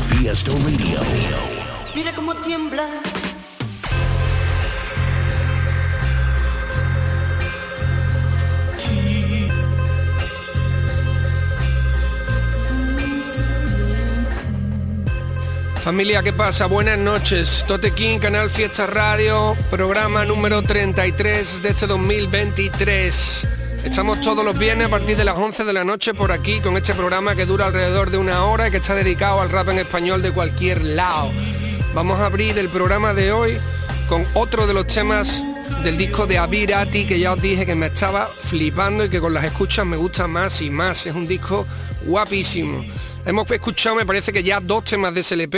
Fiesta Radio. Mira cómo tiembla. Familia, ¿qué pasa? Buenas noches. Tote King, Canal Fiesta Radio, programa número 33 de este 2023. Estamos todos los viernes a partir de las 11 de la noche por aquí con este programa que dura alrededor de una hora y que está dedicado al rap en español de cualquier lado. Vamos a abrir el programa de hoy con otro de los temas del disco de Abirati que ya os dije que me estaba flipando y que con las escuchas me gusta más y más. Es un disco guapísimo. Hemos escuchado, me parece que ya dos temas de SLP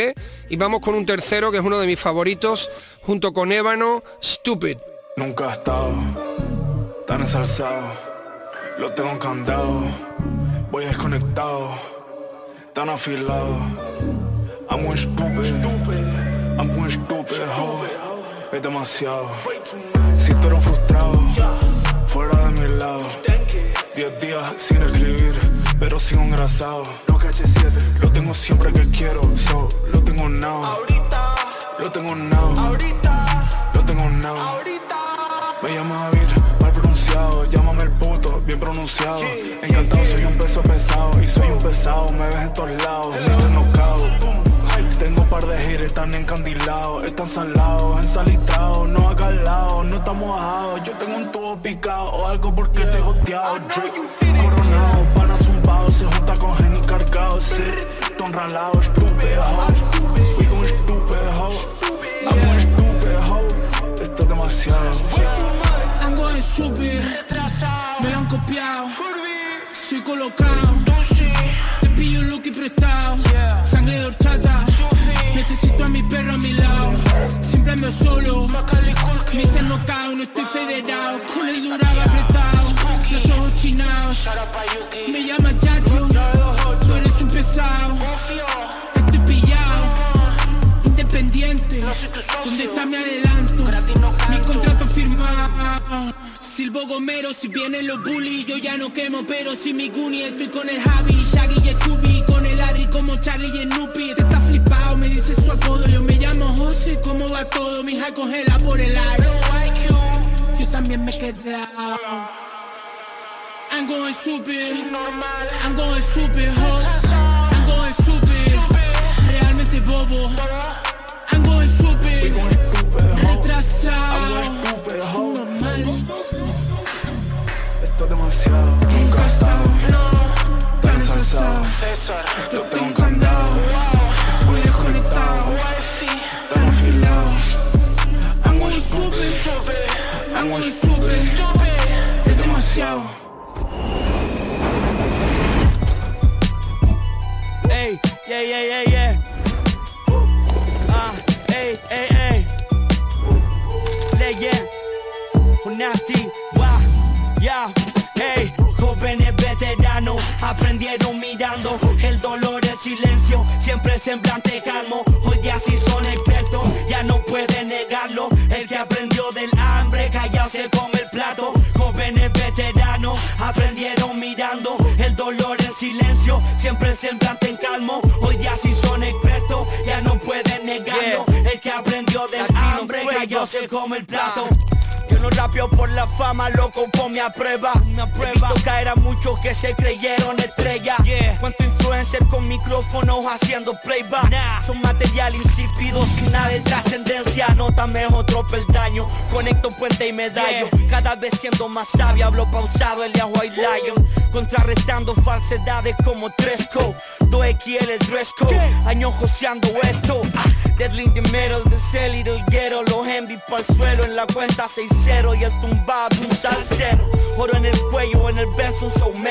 y vamos con un tercero que es uno de mis favoritos, junto con Ébano, Stupid. Nunca he estado tan ensalzado, lo tengo encandado, voy desconectado, tan afilado. I'm muy estúpido, I'm muy estúpido, es demasiado. Si tú eres frustrado, fuera de mi lado, diez días sin escribir, pero sigo engrasado. Lo tengo siempre que quiero, so, lo tengo now. Lo tengo now. Me ves en todos lados. Mr. Knockout. Tengo un par de haters tan encandilados, están salados, ensalitrados, no acalados, no estamos mojados. Yo tengo un tubo picado o algo porque estoy goteado. Drake, coronado, pana zumbado, se junta con Jenny cargado, sí. Ton ralado, estúpido, ho. We gon' estúpido, ho. I'm un estúpido, ho. Esto es demasiado. I'm going stupid, me lo han copiado, soy colocado, sangre de horchata, necesito a mi perro a mi lado, siempre ando solo, Mr. Knockout, no estoy federado, con el duraba apretado, los ojos chinados, me llama Chacho, tú eres un pesado, independiente, donde está mi adelanto, mi contrato firmado. Silvo Gomero, si vienen los bullies, yo ya no quemo, pero si mi Goonie estoy con el Javi, Shaggy y Scooby, con el Adri como Charlie y Snoopy. Te está flipado, me dice su apodo, yo me llamo José, ¿cómo va todo? Mi hija congela por el aire. Yo también me quedé. I'm going stupid, I'm going stupid. Retrasado, normal. Esto es demasiado. Nunca he estado tan ensalzado. Lo tengo encandado. Voy desconectado. Tan afilado. I'm going stupid. I'm going stupid. Es demasiado. Ey, yeah, yeah, yeah, yeah. Aprendieron mirando el dolor, el silencio, siempre el semblante calmo. Hoy día sí son expertos, ya no pueden negarlo. El que aprendió del hambre, callado se come el plato. Jóvenes veteranos aprendieron mirando el dolor en silencio, siempre el semblante en calmo. Hoy día sí son expertos, ya no pueden negarlo. El que aprendió del hambre, callado se come el plato. No rapeo por la fama, loco, ponme a prueba. Una prueba. caer a muchos que se creyeron estrellas. Cuánto influencer con micrófonos haciendo playback. Son material insípido sin nada de trascendencia. Nótame otro peldaño. Conecto puente y medallo. Cada vez siendo más sabio, hablo pausado, el White Lion. Contrarrestando falsedades como Tresco. 2XL el dress code. Años joseando esto. Ah, Deadly in the cell y del ghetto. Los envy pa'l suelo en la cuenta 6-0. Y el tumbado un salsero. Oro en el cuello, en el beso, un.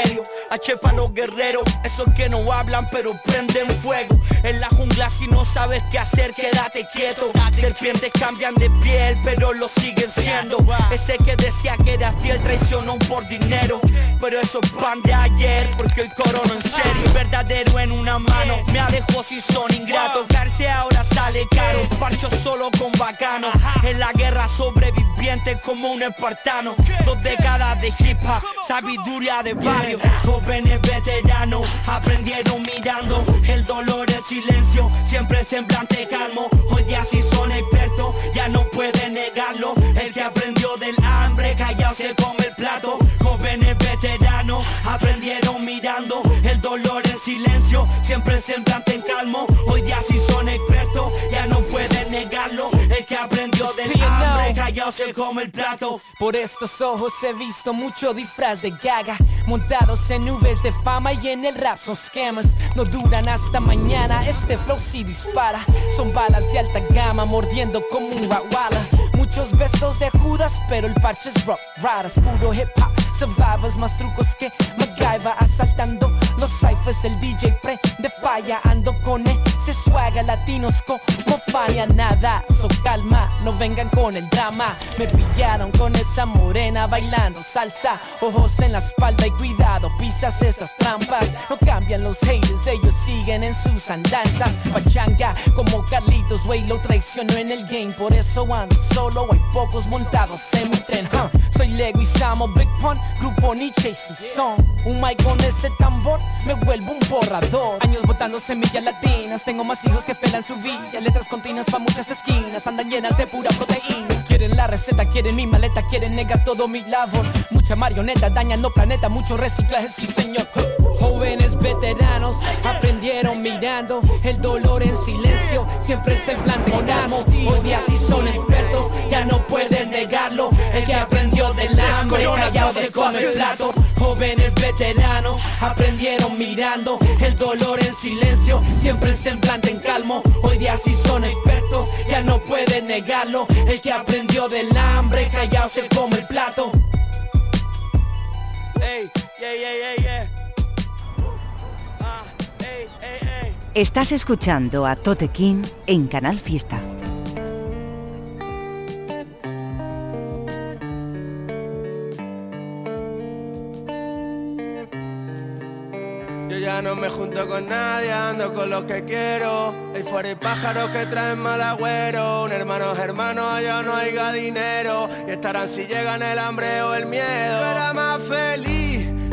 H para los guerreros, esos que no hablan pero prenden fuego. En la jungla si no sabes qué hacer, quédate quieto. Serpientes cambian de piel, pero lo siguen siendo. Ese que decía que era fiel traicionó por dinero. Pero eso es pan de ayer, porque el corono en serio. Verdadero en una mano, me alejó si son ingratos. Cárcel ahora sale caro, parcho solo con bacano. En la guerra sobreviviente como un espartano. Dos décadas de hip hop, sabiduría de barrio. Jóvenes veteranos aprendieron mirando el dolor, el silencio, siempre semblante calmo. Hoy día si son expertos, ya no pueden negarlo. El que aprendió del hambre, callado se come el plato. Jóvenes veteranos aprendieron mirando el dolor, el silencio, siempre semblante en calmo. Hoy día si son expertos, se come el plato. Por estos ojos he visto mucho disfraz de gaga Montados en nubes de fama y en el rap son scammers No duran hasta mañana, este flow sí dispara. Son balas de alta gama mordiendo como un Rottweiler Muchos besos de Judas, pero el parche es rock riders Puro hip hop, survivors, más trucos que MacGyver Asaltando los ciphers, el DJ pre de falla. Ando con ese swagger latinos como falla. Nada, so calma, no vengan con el drama. Me pillaron con esa morena bailando salsa. Ojos en la espalda y cuidado, pisas esas trampas. No cambian los haters, ellos siguen en sus andanzas. Pachanga, como Carlitos, wey, lo traicionó en el game. Por eso ando solo, hay pocos montados en mi tren. Huh. Soy Lego y Samo, Big Pun, Grupo Nietzsche y su son. Un mic con ese tambor, me vuelvo un borrador. Años botando semillas latinas, tengo más hijos que pelan su vida. Letras continuas pa' muchas esquinas, andan llenas de pura proteína. Quieren la receta, quieren mi maleta, quieren negar todo mi labor. Mucha marioneta, dañando planeta, mucho reciclaje, sí señor. Jóvenes veteranos aprendieron mirando el dolor en silencio, siempre se planteamos Hoy día si son expertos, ya no pueden negarlo. El que aprendió del hambre, callado se come el plato Jóvenes veteranos aprendieron mirando el dolor en silencio, siempre el semblante en calmo. Hoy día si son expertos, ya no pueden negarlo. El que aprendió del hambre, callado se come el plato. Ah. Estás escuchando a Tote King en Canal Fiesta. Los que quiero. Hay fuera hay pájaros que traen mal agüero. Un hermano es hermano, yo no haya dinero. Y estarán si llegan el hambre o el miedo. Era más feliz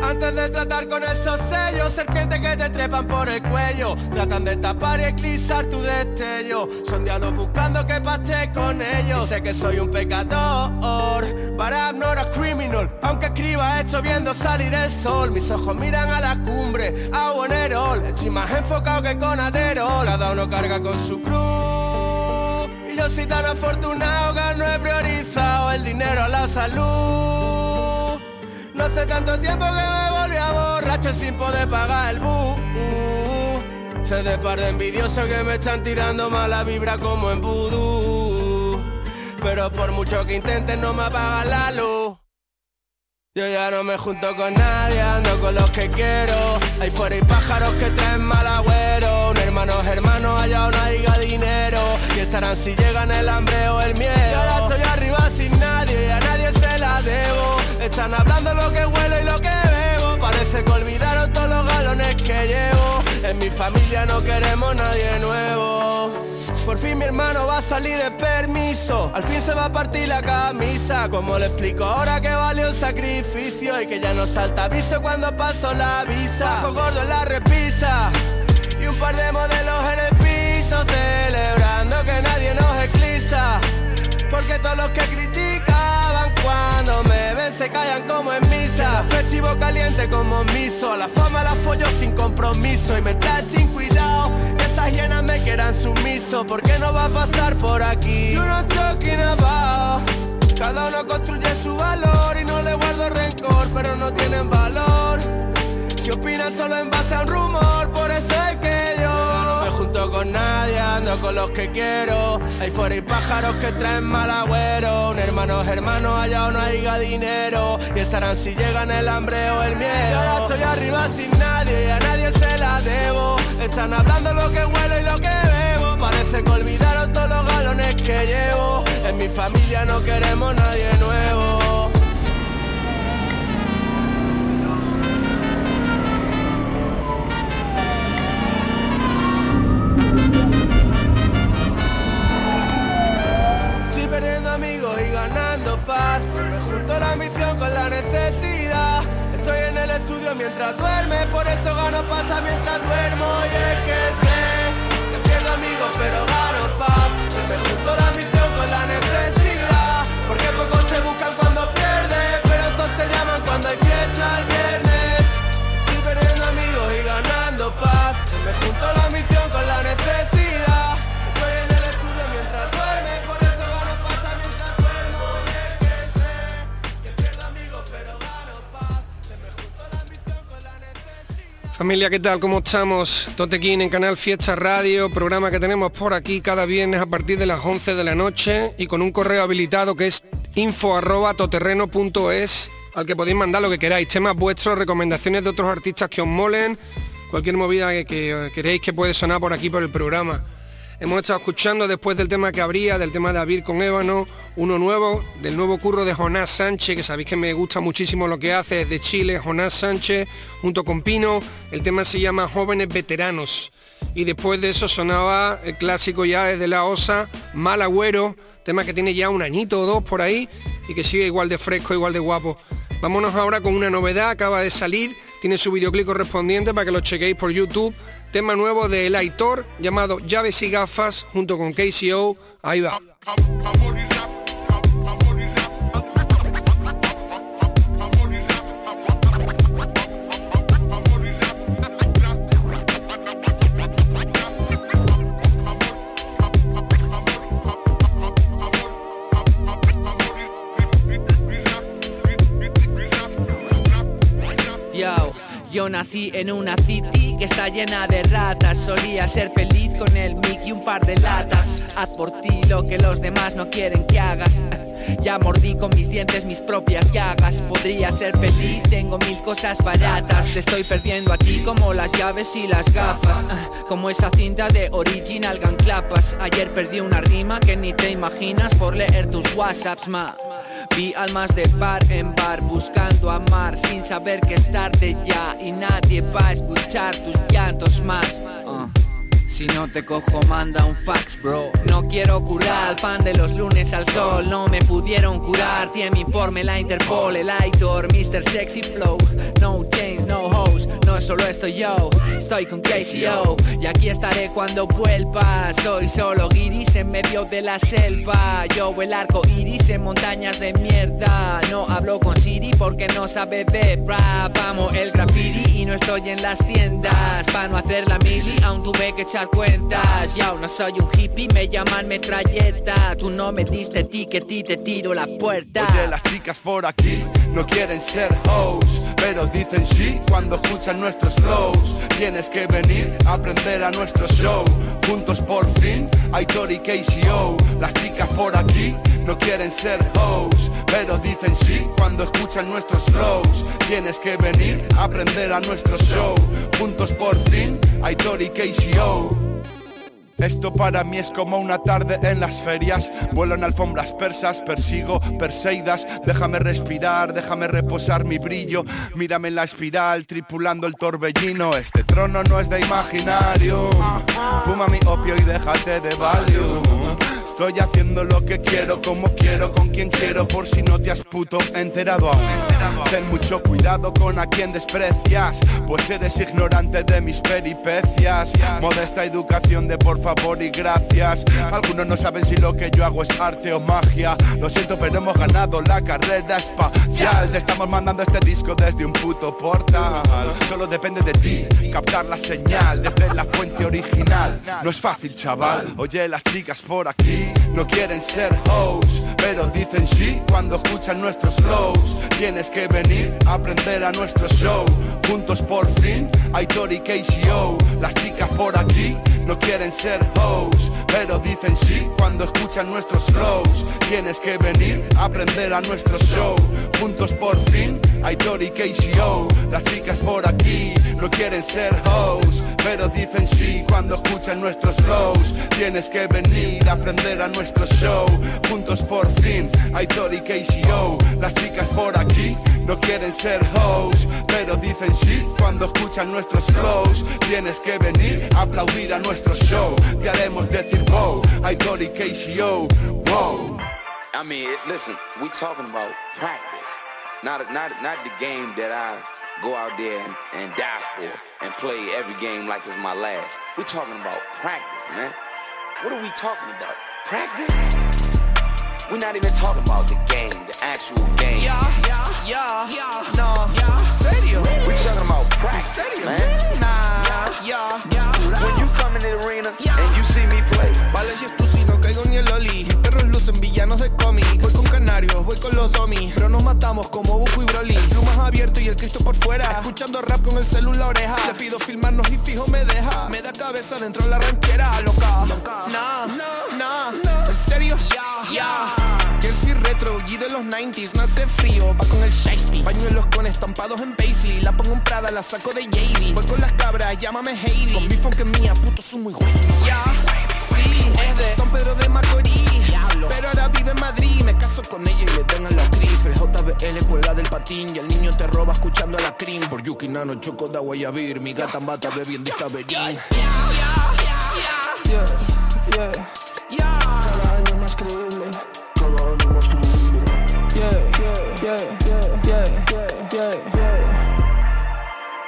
antes de tratar con esos sellos. Serpientes que te trepan por el cuello. Tratan de tapar y eclipsar tu destello. Son diablos buscando que pache con ellos. Sé que soy un pecador, but I'm not criminal. Aunque escriba hecho viendo salir el sol. Mis ojos miran a la cumbre, a Bonerol. Estoy más enfocado que con Adero. Cada uno carga con su cruz. Y yo soy tan afortunado que no he priorizado el dinero a la salud. Hace tanto tiempo que me volví a borracho sin poder pagar el bus. Sé de par de envidiosos que me están tirando mala vibra como en vudú. Pero por mucho que intenten no me apagan la luz. Yo ya no me junto con nadie, ando con los que quiero. Ahí fuera hay pájaros que traen mal agüero. Un hermano es allá no haya dinero. Y estarán si llegan el hambre o el miedo. Y ahora estoy arriba sin nadie, y a nadie se la debo. Están hablando lo que huelo y lo que bebo. Parece que olvidaron todos los galones que llevo. En mi familia no queremos nadie nuevo. Por fin mi hermano va a salir de permiso. Al fin se va a partir la camisa. Como le explico ahora que vale un sacrificio y que ya no salta aviso cuando paso la visa. Bajo gordo en la repisa se callan como en misa. Festivo caliente como miso. La fama la follo sin compromiso y me trae sin cuidado. Esas hienas me quieran sumiso. porque no va a pasar por aquí? You know talking about. Cada uno construye su valor y no le guardo rencor, pero no tienen valor. Si opinan solo en base a un rumor, por eso es que yo con nadie, ando con los que quiero. Hay fuera y pájaros que traen mal agüero. Un hermano hermano, allá o no haya dinero. Y estarán si llegan el hambre o el miedo. Y ahora estoy arriba sin nadie y a nadie se la debo. Están hablando lo que huelo y lo que bebo. Parece que olvidaron todos los galones que llevo. En mi familia no queremos nadie nuevo. Junto la ambición con la necesidad. Estoy en el estudio mientras duerme, por eso gano pasta mientras duermo. Y es que sé que pierdo amigos, pero gano paz. Me junto la ambición con la necesidad. Porque pocos te buscan Familia, ¿qué tal? ¿Cómo estamos? Totequín en Canal Fiesta Radio, programa que tenemos por aquí cada viernes a partir de las 11 de la noche y con un correo habilitado que es info arroba toterreno.es al que podéis mandar lo que queráis, temas vuestros, recomendaciones de otros artistas que os molen, cualquier movida que, que queréis que puede sonar por aquí por el programa. Hemos estado escuchando después del tema que habría, del tema de Avir con Ébano, uno nuevo, del nuevo curro de Jonás Sánchez, que sabéis que me gusta muchísimo lo que hace, de Chile, Jonás Sánchez, junto con Pino. El tema se llama Jóvenes Veteranos. Y después de eso sonaba el clásico ya desde la OSA, Mal Agüero, tema que tiene ya un añito o dos por ahí y que sigue igual de fresco, igual de guapo. Vámonos ahora con una novedad, acaba de salir, tiene su videoclip correspondiente para que lo chequéis por YouTube. Tema nuevo de El Aitor llamado Llaves y Gafas junto con KCO. Ahí va. Yo, nací en una city que está llena de ratas. Solía ser feliz con el mic y un par de latas. Haz por ti lo que los demás no quieren que hagas. Ya mordí con mis dientes mis propias llagas. Podría ser feliz, tengo mil cosas baratas. Te estoy perdiendo a ti como las llaves y las gafas. Como esa cinta de Original Gun Clapas. Ayer perdí una rima que ni te imaginas por leer tus WhatsApps, ma. Vi almas de bar en bar buscando amar sin saber que es tarde ya y nadie va a escuchar tus llantos más. Uh. Si no te cojo, manda un fax, bro. No quiero curar al fan de los lunes al sol. No me pudieron curar. Tiene mi informe la Interpol, el Aitor, Mr. Sexy Flow. No change, solo estoy yo, estoy con KCO. Y aquí estaré cuando vuelva. Soy solo guiris en medio de la selva. Yo el arco iris en montañas de mierda. No hablo con Siri porque no sabe de rap. Amo el graffiti y no estoy en las tiendas. Para no hacer la mili, aún tuve que echar cuentas. Ya no soy un hippie, me llaman metralleta. Tú no me diste ticket y te tiro la puerta. Oye, las chicas por aquí no quieren ser hoes, pero dicen sí cuando escuchan nuestros flows. Tienes que venir a aprender a nuestro show. Juntos por fin, Aitor y KCO. Las chicas por aquí no quieren ser hoes, pero dicen sí cuando escuchan nuestros flows. Tienes que venir a aprender a nuestro show. Juntos por fin, Aitor y KCO. Esto para mí es como una tarde en las ferias. Vuelo en alfombras persas, persigo perseidas. Déjame respirar, déjame reposar mi brillo. Mírame en la espiral, tripulando el torbellino. Este trono no es de imaginario. Fuma mi opio y déjate de value Estoy haciendo lo que quiero, como quiero, con quien quiero Por si no te has puto enterado aún. Ten mucho cuidado con a quien desprecias Pues eres ignorante de mis peripecias. Modesta educación de por favor y gracias. Algunos no saben si lo que yo hago es arte o magia. Lo siento pero hemos ganado la carrera espacial. Te estamos mandando este disco desde un puto portal. Solo depende de ti captar la señal desde la fuente original. No es fácil chaval, oye las chicas por aquí no quieren ser hoes, pero dicen sí cuando escuchan nuestros flows. Tienes que venir a aprender a nuestro show. Juntos por fin, Aitor y KCO. Las chicas por aquí no quieren ser hoes, pero dicen sí cuando escuchan nuestros flows. Tienes que venir a aprender a nuestro show. Juntos por fin, Aitor y KCO. Las chicas por aquí no quieren ser hoes, pero dicen sí cuando escuchan nuestros flows. Tienes que venir a aprender nuestro show. Juntos por fin, Aitor y. Las chicas por aquí no quieren ser hoes, pero dicen sí cuando escuchan nuestros flows. Tienes que venir a aplaudir a nuestro show. Te haremos decir wow, Aitor y. Wow. I mean, listen, we talking about practice, not not not the game that I go out there and, and die for and play every game like it's my last. We're talking about practice, man. What are we talking about? Practice? We're not even talking about the game, the actual game. Yeah, yeah, yeah, yeah, no, yeah, serio. We're talking about practice, man. Nah, yeah, yeah. When you come in the arena and you see me play, Vale si es tú si no caigo ni el loli perros lucen villanos de cómic Voy con los domis Pero nos matamos como Buku y Broly. Plumas abierto y el Cristo por fuera Escuchando rap con el celu en la oreja. Le pido filmarnos y fijo me deja Me da cabeza dentro de la ranchera loca. Nah, nah, ¿En serio? Ya Jersey retro, G de los 90s, no hace frío, va con el shiesty. Pañuelos con estampados en Paisley, la pongo en Prada, la saco de Yaley Voy con las cabras, llámame Heidi. Con bifón que es mía, puto soy muy güey Ya, sí, es de San Pedro de Macorís Pero ahora vive en Madrid, me caso con ella y le dan a la El JBL cuelga del patín y el niño te roba escuchando a la cream Por Yuki Nano, choco de guayabir, mi gata en bata bebiendo Istaberín Yeah, yeah, Cada año más creíble. Cada año más creíble. Yeah, yeah, yeah,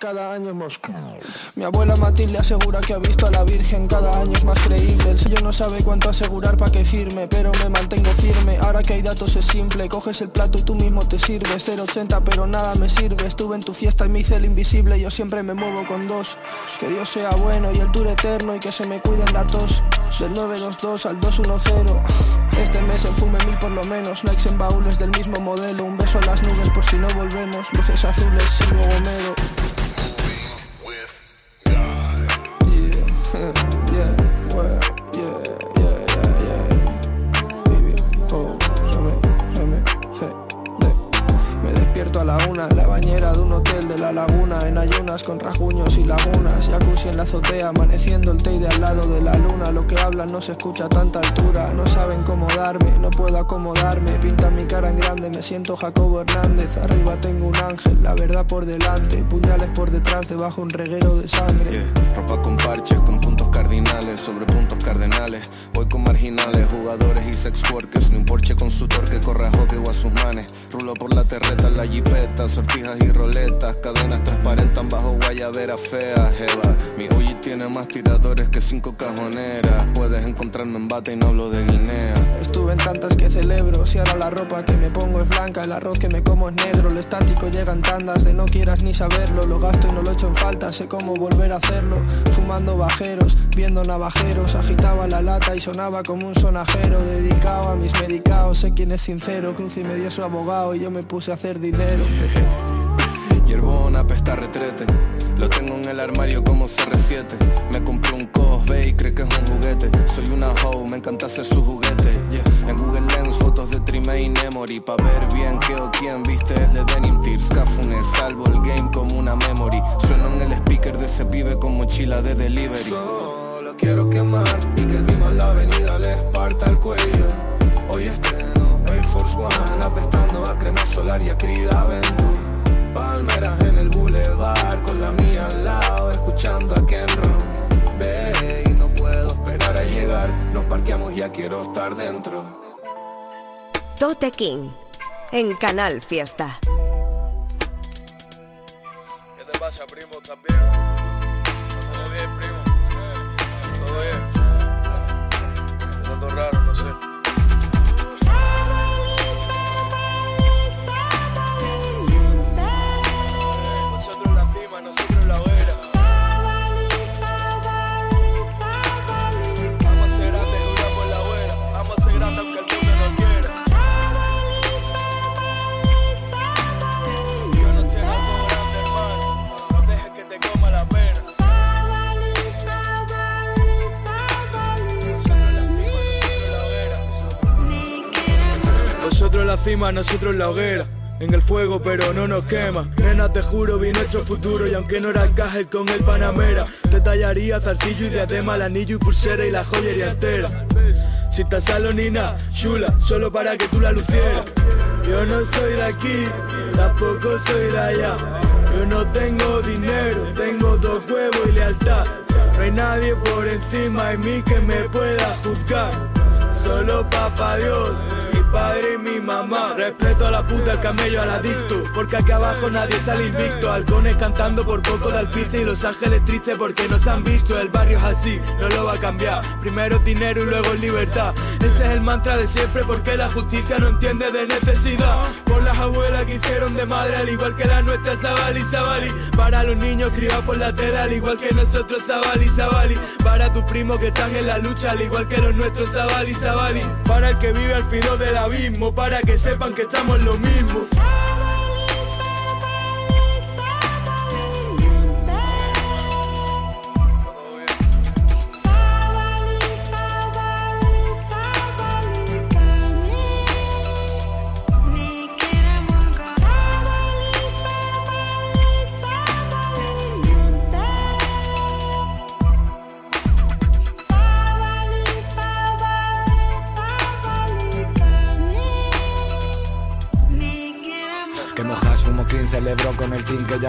Cada año más creíble. Mi abuela Matilde asegura que ha visto a la Virgen cada año es más creíble. El sello no sabe cuánto asegurar para que firme, pero me mantengo firme. Ahora que hay datos es simple, coges el plato y tú mismo te sirves. 080 pero nada me sirve. Estuve en tu fiesta y me hice el invisible. Yo siempre me muevo con dos. Que Dios sea bueno y el tour eterno y que se me cuiden la tos. Del 922 al 210. Este mes enfume mil por lo menos. Nikes en baúles del mismo modelo. Un beso a las nubes por si no volvemos. Luces azules y luego la una la bañera de un hotel de la laguna En ayunas con rajuños y lagunas Jacuzzi en la azotea, amaneciendo el té de al lado de la luna Lo que hablan no se escucha a tanta altura No saben cómo darme, no puedo acomodarme Pintan mi cara en grande, me siento Jacobo Hernández Arriba tengo un ángel, la verdad por delante Puñales por detrás, debajo un reguero de sangre. Yeah, Ropa con parches, cardinales sobre puntos cardenales. Voy con marginales, jugadores y sex workers. Ni un Porsche con su torque corre a hockey o a sus manes. Rulo por la terreta, la jipeta, sortijas y roletas. Cadenas transparentan bajo guayabera fea, jeva. Mi Uji tiene más tiradores que cinco cajoneras. Puedes encontrarme en bata y no hablo de Guinea. Estuve en tantas que celebro Si ahora la ropa que me pongo es blanca El arroz que me como es negro Lo estático llega en tandas De no quieras ni saberlo Lo gasto y no lo echo en falta Sé cómo volver a hacerlo Fumando bajeros Viendo navajeros Agitaba la lata y sonaba como un sonajero Dedicado a mis medicados Sé quién es sincero Cruz y me dio su abogado Y yo me puse a hacer dinero Hierbona, apesta retrete. Lo tengo en el armario como CR7. Me compré un Cosby y cree que es un juguete. Soy una hoe, me encanta hacer su juguete. Yeah. En Google Lens, fotos de Trime y Memory. Pa' ver bien qué o quién viste el de Denim Tears. Cafune, salvo el game como una memory. Sueno en el speaker de ese pibe con mochila de delivery. Quiero quemar y que el mismo en la avenida les parta el cuello. Hoy estreno Air Force One, apestando a crema solar y a querida Aventura. Palmeras en el boulevard, con la mía al lado, escuchando a Ken Ron. Ve y no puedo esperar a llegar, nos parqueamos, ya quiero estar dentro. Tote King en Canal Fiesta. ¿Qué te pasa, primo? ¿Estás bien? Te noto raro, nosotros la hoguera en el fuego pero no nos quema. Nena te juro vi nuestro futuro y aunque no era el cajel con el Panamera Te tallaría zarcillo y diadema, el anillo y pulsera y la joyería entera. Si estás salonina, chula, solo para que tú la lucieras. Yo no soy de aquí, tampoco soy de allá. Yo no tengo dinero, tengo dos huevos y lealtad. No hay nadie por encima de mí que me pueda juzgar. Solo papá Dios padre y mi mamá. Respeto a la puta, al camello, al adicto. Porque aquí abajo nadie sale invicto. Halcones cantando por poco de alpiste Y los ángeles tristes porque no se han visto. El barrio es así, no lo va a cambiar. Primero dinero y luego libertad. Ese es el mantra de siempre porque la justicia no entiende de necesidad. Por las abuelas que hicieron de madre Al igual que la nuestra Zabali, Zabali Para los niños criados por la tela Al igual que nosotros Zabali, Zabali Para tus primos que están en la lucha Al igual que los nuestros Zabali, Zabali Para el que vive al filo de la para que sepan que estamos lo mismo.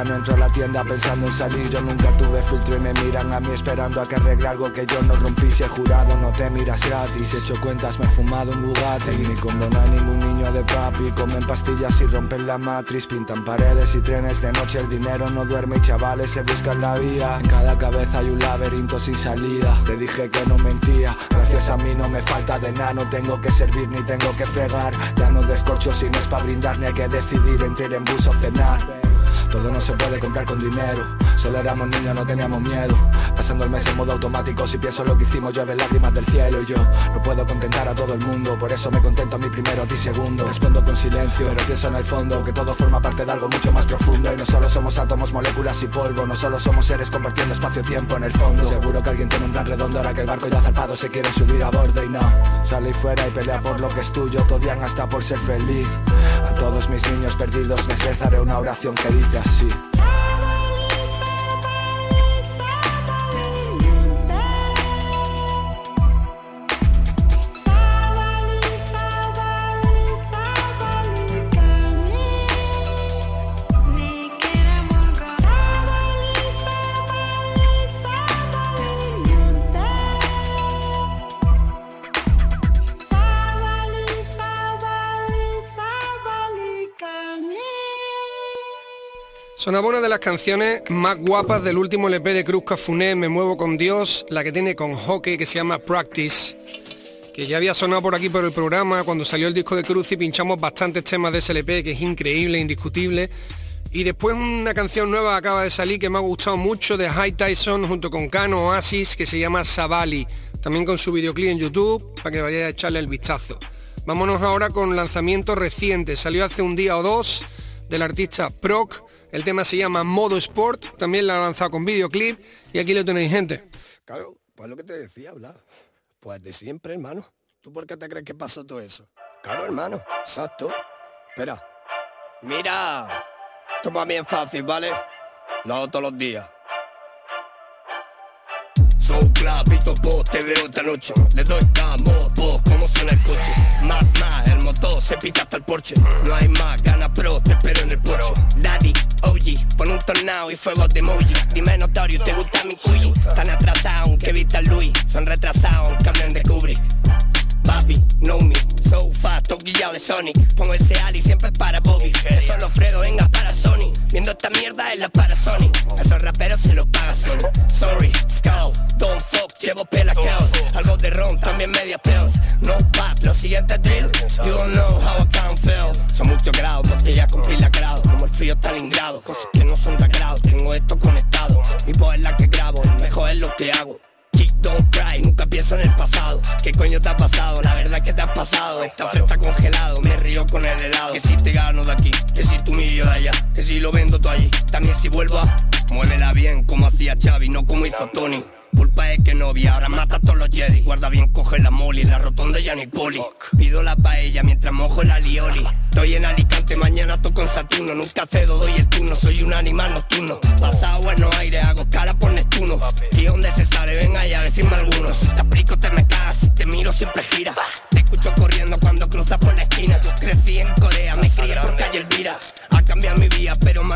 No entro a la tienda pensando en salir. Yo nunca tuve filtro y me miran a mí esperando a que arregle algo que yo no rompí. Si he jurado no te miras gratis. He hecho cuentas, me he fumado un Bugatti. Y ni como no hay ningún niño de papi. Comen pastillas y rompen la matriz. Pintan paredes y trenes de noche. El dinero no duerme y chavales se buscan la vía En cada cabeza hay un laberinto sin salida. Te dije que no mentía. Gracias a mí no me falta de nada. No tengo que servir ni tengo que fregar. Ya no descorcho si no es para brindar Ni hay que decidir entre en bus o cenar todo no se puede comprar con dinero. Solo éramos niños, no teníamos miedo. Pasando el mes en modo automático, si pienso lo que hicimos, llueve lágrimas del cielo. Y yo no puedo contentar a todo el mundo, por eso me contento a mí primero, a ti segundo. Respondo con silencio, pero pienso en el fondo que todo forma parte de algo mucho más profundo. Y no solo somos átomos, moléculas y polvo, no solo somos seres compartiendo espacio-tiempo en el fondo. Seguro que alguien tiene un plan redondo ahora que el barco ya zarpado se quiere subir a bordo y no. Sale fuera y pelea por lo que es tuyo, todian hasta por ser feliz. A todos mis niños perdidos les rezaré una oración que dice Sonaba una de las canciones más guapas del último LP de Cruz Cafuné, Me Muevo con Dios, la que tiene con hockey que se llama Practice, que ya había sonado por aquí por el programa cuando salió el disco de Cruz y pinchamos bastantes temas de ese LP, que es increíble, indiscutible. Y después una canción nueva acaba de salir que me ha gustado mucho de High Tyson junto con Cano Oasis que se llama Savali, también con su videoclip en YouTube para que vayáis a echarle el vistazo. Vámonos ahora con lanzamiento reciente, salió hace un día o dos del artista Proc el tema se llama Modo Sport, también la ha lanzado con videoclip y aquí lo tenéis, gente. Claro, pues lo que te decía, hablar. Pues de siempre, hermano. ¿Tú por qué te crees que pasó todo eso? Claro, hermano, exacto. Espera. Mira. Toma bien fácil, ¿vale? Lo hago todos los días. So pito post, te veo esta noche Le doy camo, vos, como suena el coche Más, más, el motor se pita hasta el porche No hay más, gana pro, te espero en el porche Daddy, OG, pon un tornado y fuego de emoji. Dime notorio, ¿te gusta mi cuyi? Tan atrasado que viste a Luis. Son retrasados, cambian de Kubrick. Papi, know me, so fast, guillado de Sonic. Pongo ese Ali siempre para Bobby. Eso lo fredo, venga para Sony. Viendo esta mierda es la para Sony esos raperos se lo paga Sony. Sorry, scout, don't fuck, llevo pela chaos Algo de ron, también media pills. No pop, lo siguiente drill You don't know how I can't feel Son muchos grados, ya con pila grado Como el frío Stalingrado Cosas que no son de agrado, tengo esto conectado. Mi voz es la que grabo, mejor es lo que hago. Don't cry, nunca pienso en el pasado. ¿Qué coño te ha pasado? La verdad que te has pasado. Esta fe congelado, me río con el helado. Que si te gano de aquí, que si tú millo de allá Que si lo vendo tú allí, también si vuelvo a Muévela bien como hacía Xavi, no como hizo Tony culpa es que novia ahora mata a todos los Jedi. Guarda bien, coge la moli, la rotonda ya no hay poli. Pido la paella mientras mojo la lioli Estoy en Alicante, mañana toco con Saturno. Nunca cedo, doy el turno, soy un animal nocturno. Pasado buenos aires, hago cara por Neptuno. Y donde se sale, venga ya, decirme algunos Si te aplico te me cagas, si te miro siempre gira. Te escucho corriendo cuando cruzas por la esquina. Yo crecí en Corea, me crié por calle Elvira. Ha cambiado mi vida, pero Dosis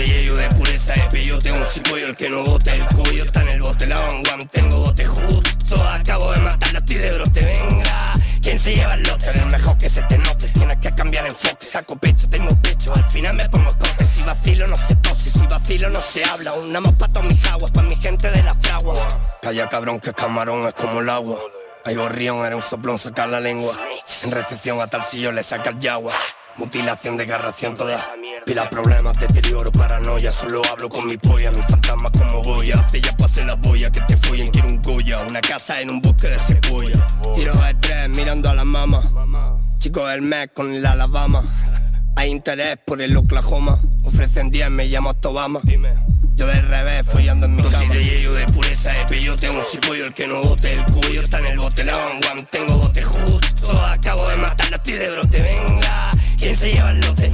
de hielo de pureza de peyote Un cipollo el que no bote el cuello. Está en el bote La van tengo bote justo. Acabo de matar a ti de brote, venga. ¿Quién se lleva el lote? Es mejor que se te note. Tienes que cambiar enfoque. Saco pecho, tengo pecho. Al final me pongo cote Si vacilo no se tose. Si vacilo no se habla. Una más para mis aguas Pa' mi gente de la fragua. Calla cabrón que camarón es como el agua. Hay gorrión, era un soplón sacar la lengua. En recepción a tal si yo le saca el yagua Mutilación, desgarración, toda Pila problemas, deterioro, paranoia. Solo hablo con mi polla, mi fantasma como Goya. Hace ya pase la boya, que te follen, quiero un Goya Una casa en un bosque de cebolla. Tiro de tres, mirando a la mama. Chico del mes con el Alabama. Hay interés por el Oklahoma. Ofrecen 10, me llamo Obama. Yo del revés, follando en mi Dosis cama. de de pureza, de peyote Un cipollo, el que no bote, el cuello está en el bote. La van one, tengo bote justo. Acabo de matar a ti de brote, venga ¿Quién se lleva el lote?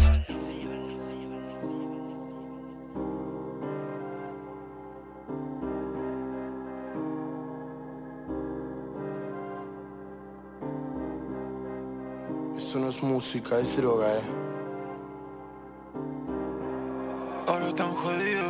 Esto no es música, es droga, eh. Ahora tan jodido.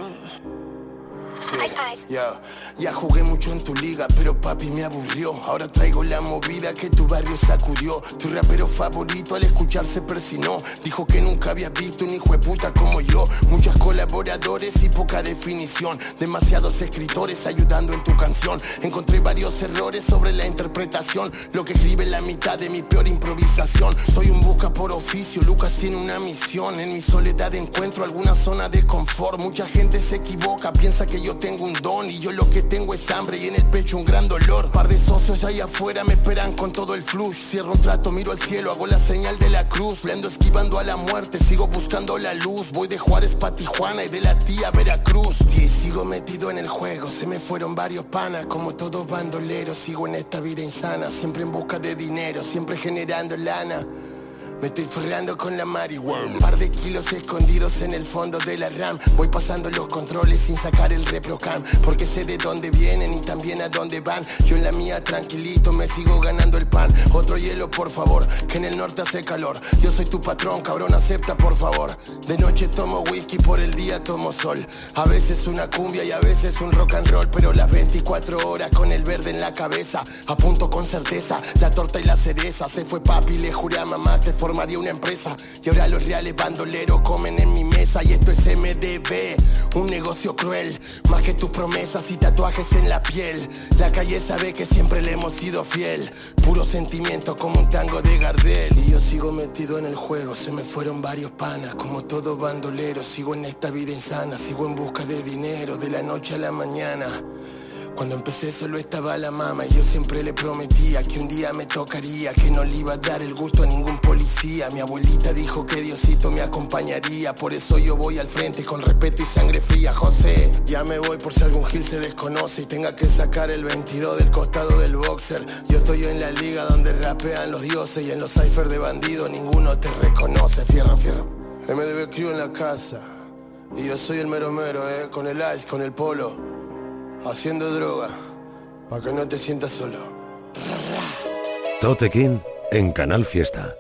Ya, ya jugué mucho en tu liga, pero papi me aburrió. Ahora traigo la movida que tu barrio sacudió. Tu rapero favorito al escucharse persinó. Dijo que nunca había visto un hijo de puta como yo. Muchos colaboradores y poca definición. Demasiados escritores ayudando en tu canción. Encontré varios errores sobre la interpretación. Lo que escribe la mitad de mi peor improvisación. Soy un busca por oficio, Lucas tiene una misión. En mi soledad encuentro alguna zona de confort. Mucha gente se equivoca, piensa que yo tengo un don y yo lo que tengo es hambre y en el pecho un gran dolor. Par de socios ahí afuera me esperan con todo el flush. Cierro un trato, miro al cielo, hago la señal de la cruz. Blendo esquivando a la muerte, sigo buscando la luz. Voy de Juárez pa' Tijuana y de la tía Veracruz. Y sigo metido en el juego, se me fueron varios panas. Como todos bandoleros, sigo en esta vida insana. Siempre en busca de dinero, siempre generando lana. Me estoy forrando con la marihuana. Un par de kilos escondidos en el fondo de la RAM. Voy pasando los controles sin sacar el reprocam. Porque sé de dónde vienen y también a dónde van. Yo en la mía tranquilito me sigo ganando el pan. Otro hielo por favor, que en el norte hace calor. Yo soy tu patrón, cabrón, acepta por favor. De noche tomo whisky, por el día tomo sol. A veces una cumbia y a veces un rock and roll Pero las 24 horas con el verde en la cabeza. Apunto con certeza, la torta y la cereza. Se fue papi, le juré a mamá que formaría una empresa. Y ahora los reales bandoleros comen en mi mesa. Y esto es MDB, un negocio cruel. Más que tus promesas y tatuajes en la piel. La calle sabe que siempre le hemos sido fiel. Puro sentimiento como un tango de Gardel. Y yo sigo metido en el juego, se me fueron varios panas Como todo bandolero, sigo en esta vida insana. Sigo en busca de dinero, de la noche a la mañana cuando empecé solo estaba la mama y yo siempre le prometía que un día me tocaría, que no le iba a dar el gusto a ningún policía. Mi abuelita dijo que Diosito me acompañaría, por eso yo voy al frente con respeto y sangre fría. José, ya me voy por si algún gil se desconoce y tenga que sacar el 22 del costado del boxer. Yo estoy en la liga donde rapean los dioses y en los ciphers de bandido ninguno te reconoce. Fierro, fierro. MDB Crew en la casa. Y yo soy el mero mero, eh, con el ice, con el polo haciendo droga, para que no te sientas solo. Tote King en Canal Fiesta.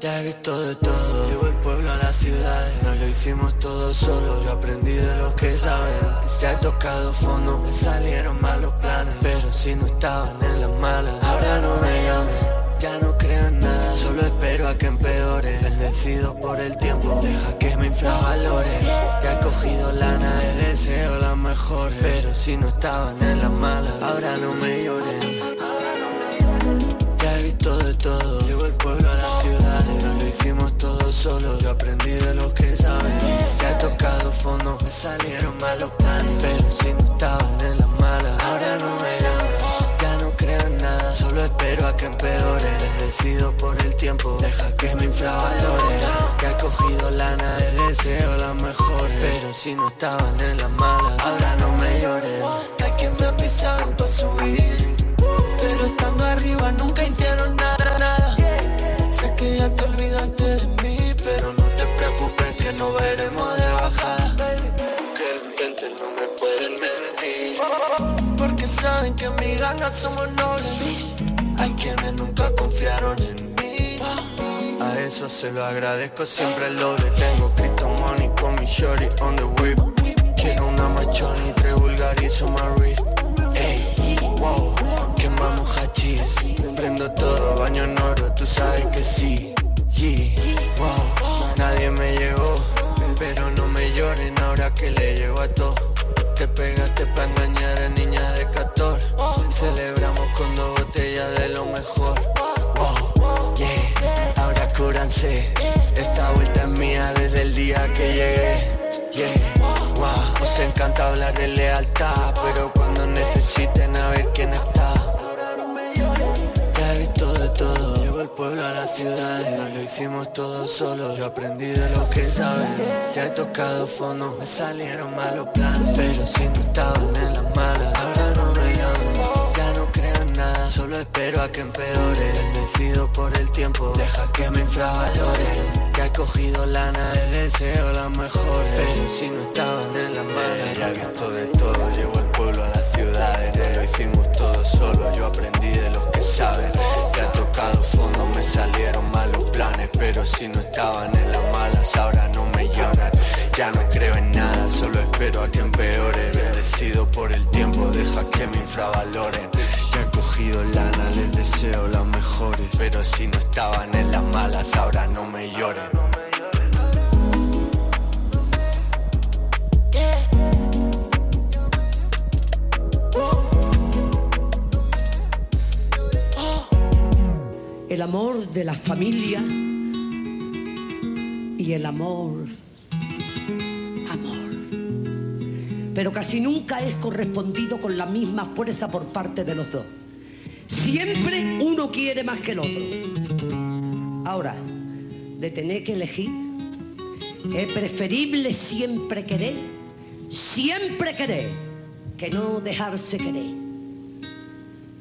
Ya he visto de todo, llevo el pueblo a la ciudad, no lo hicimos todo solo, yo aprendí de los que saben, se ha tocado fondo, me salieron malos planes, pero si no estaban en las malas, ahora no me llamen, ya no solo espero a que empeore, bendecido por el tiempo, deja que me infravalore, ya he cogido lana, de deseo las mejores, pero si no estaban en las malas, ahora no me lloren. Ya he visto de todo, llevo el pueblo a la ciudad, no lo hicimos todo solo, yo aprendí de los que saben, se ha tocado fondo, me salieron malos planes, pero si no estaban en las malas, ahora no me espero a que empeore, bendecido por el tiempo, deja infravalores Que ha cogido lana de deseo las mejores Pero si no estaban en las malas Ahora no me llores. Hay quien me ha pisado para subir Pero estando arriba nunca hicieron nada, nada. Sé que ya te olvidaste de mí Pero no te preocupes que no veremos de bajada. Que intenten no me pueden mentir Porque saben que mi ganga somos Hay nunca confiaron en mí. A eso se lo agradezco siempre el doble Tengo Cristo Money con mi shorty on the whip. Quiero una machona y tres vulgarizo my wrist. Ey, wow, quemamos hachís. Prendo todo, baño en oro, tú sabes que sí. Yeah, wow, nadie me llegó Pero no me lloren ahora que le llego a todo. Te pegaste pa' engañar a niña de 14 Celebramos con Esta vuelta es mía desde el día que llegué. Yeah, wow, os encanta hablar de lealtad Pero cuando necesiten a ver quién está. Ya he visto de todo. Llevo el pueblo a la ciudad No lo hicimos todos solos Yo aprendí de los que saben. Ya he tocado fondo. Me salieron malos planes Pero si no estaban en las malas Solo espero a que empeore. Vencido por el tiempo Deja que me infravaloren Que ha cogido lana de deseo las mejores Pero si no estaban en las malas Ya visto de todo Llevo el pueblo a las ciudades Lo hicimos todo solo Yo aprendí de los que saben. Ya he tocado fondo Me salieron malos planes. Pero si no estaban en las malas Ahora no me lloran. Ya no creo en nada Solo espero a que empeore. Bendecido por el tiempo Deja que me infravaloren He cogido lana Les deseo las mejores Pero si no estaban en las malas Ahora no me lloren el amor de la familia y el amor. Pero casi nunca es correspondido con la misma fuerza por parte de los dos. Siempre uno quiere más que el otro. Ahora, de tener que elegir, es preferible siempre querer, siempre querer, que no dejarse querer.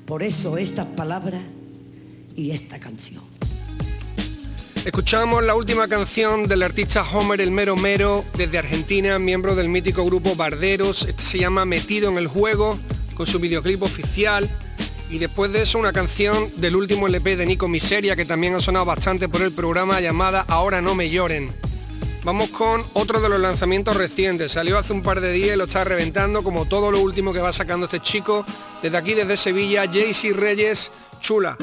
Por eso estas palabras y esta canción. Escuchamos la última canción del artista Homer el Mero Mero desde Argentina, miembro del mítico grupo Barderos. Este se llama Metido en el Juego, con su videoclip oficial. Y después de eso una canción del último LP de Nico Miseria, que también ha sonado bastante por el programa, llamada Ahora no me lloren. Vamos con otro de los lanzamientos recientes. Salió hace un par de días y lo está reventando, como todo lo último que va sacando este chico. Desde aquí, desde Sevilla, JC Reyes, chula.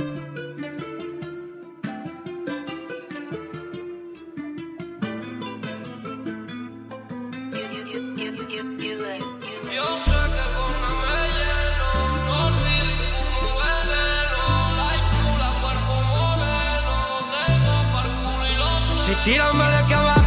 Tírame de que me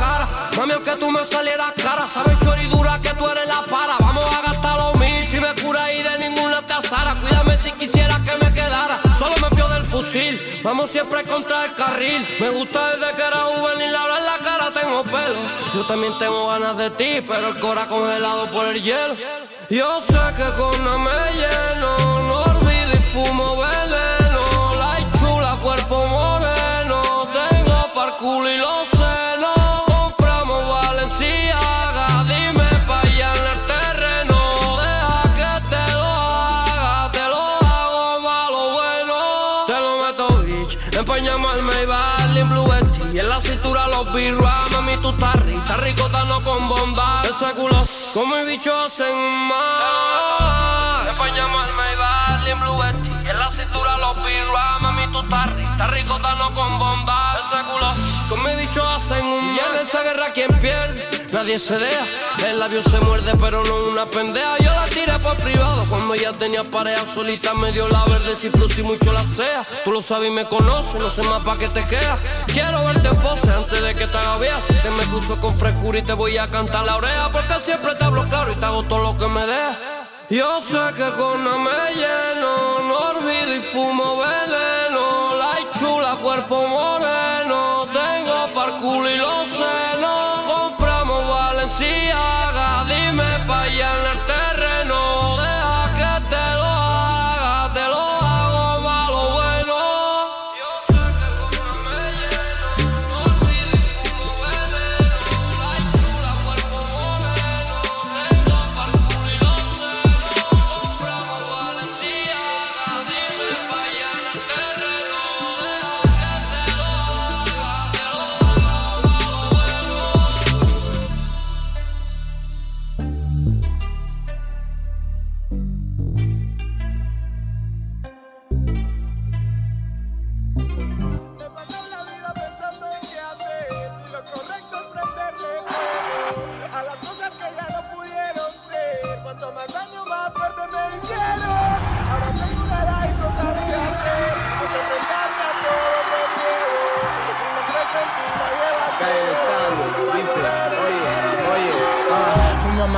mami aunque tú me salieras cara Sabes dura que tú eres la para Vamos a gastar los mil si me cura y de ninguna te asara. Cuídame si quisiera que me quedara Solo me fío del fusil, vamos siempre contra el carril. Me gusta desde que era juvenil, ahora en la cara tengo pelo. Yo también tengo ganas de ti, pero el cora congelado por el hielo. Yo sé que con una me lleno, no olvido y fumo estás rico, no con bomba, ese culo, como mi bicho hacen mal, empañamos el Maybach, Blue Betty, en la cintura los birras, mami tú estás rica, estás rico, no con bomba, ese culo, con mi bicho hacen un Y en esa guerra quien pierde, nadie se deja. El labio se muerde pero no una pendeja. Yo la tiré por privado cuando ya tenía pareja Solita. Me dio la verde si plus y mucho la sea Tú lo sabes y me conoces, no sé más pa' que te quedas Quiero verte en pose antes de que te haga vieja Si te me cruzo con frescura y te voy a cantar la oreja Porque siempre te hablo claro y te hago todo lo que me deja yo sé que con una me lleno, no olvido y fumo chula, cuerpo moreno,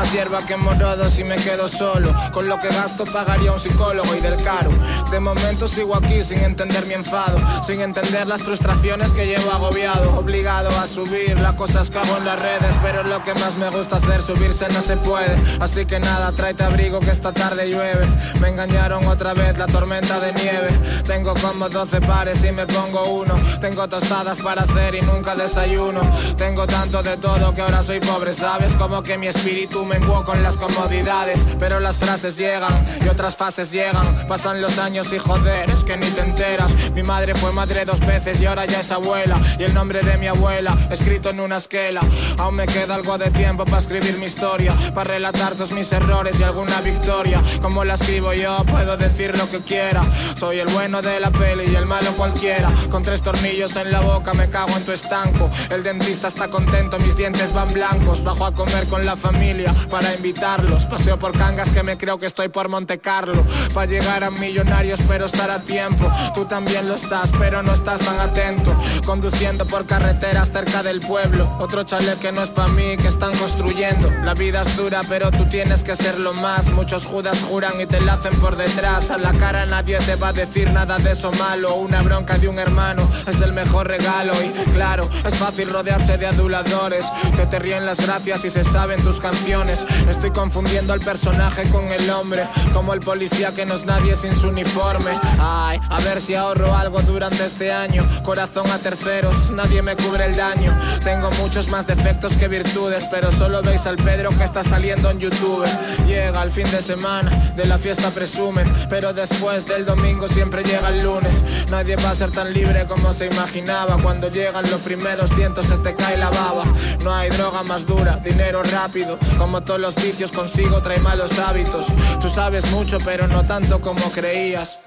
más hierba que morodo si me quedo solo. Con lo que gasto pagaría un psicólogo y del caro. De momento sigo aquí sin entender mi enfado, sin entender las frustraciones que llevo agobiado. Obligado a subir las cosas que en las redes, pero lo que más me gusta hacer, subirse no se puede. Así que nada, tráete abrigo que esta tarde llueve. Me engañaron otra vez la tormenta de nieve. Tengo como 12 pares y me pongo uno. Tengo tostadas para hacer y nunca desayuno. Tengo tanto de todo que ahora soy pobre, ¿sabes? Como que mi espíritu menguó con las comodidades. Pero las frases llegan y otras fases llegan. Pasan los años y joder, es que ni te enteras. Mi madre fue madre dos veces y ahora ya es abuela. Y el nombre de mi abuela, escrito en una esquela. Aún me queda algo de tiempo para escribir mi historia. Para relatar todos mis errores y alguna victoria. Como la escribo yo, puedo decir lo que quiera. Soy el bueno de la peli y el malo cualquiera. Con tres tornillos en la boca me cago en tu estanco. El dentista está contento, mis dientes van blancos. Bajo a comer con la familia para invitarlos. Paseo por cangas que me creo que estoy por Monte Carlo. Para llegar a millonarios, pero estar a tiempo. Tú también lo estás, pero no estás tan atento. Conduciendo por carreteras cerca del pueblo. Otro chalet que no es para mí, que están construyendo. La vida es dura, pero tú tienes que serlo más. Muchos judas juran y te la hacen por detrás. A la cara nadie te va a decir nada de eso malo. Una bronca de un hermano es el mejor regalo. Y claro, es fácil rodearse de aduladores que te ríen las gracias y se saben tus canciones. Estoy confundiendo al personaje con el hombre, como el policía que no es nadie sin su uniforme. Ay, a ver si ahorro algo durante este año. Corazón a terceros, nadie me cubre el daño. Tengo muchos más defectos que virtudes, pero solo veis al Pedro que está saliendo en YouTube. Llega el fin de semana, de la fiesta presumen, pero después del domingo siempre llega el lunes. Nadie va a ser tan libre como se imaginaba. Cuando llegan los primeros cientos se te cae la baba. No hay droga más dura, dinero rápido. Como todos los vicios consigo trae malos hábitos. Tú sabes mucho, pero no tanto como creías.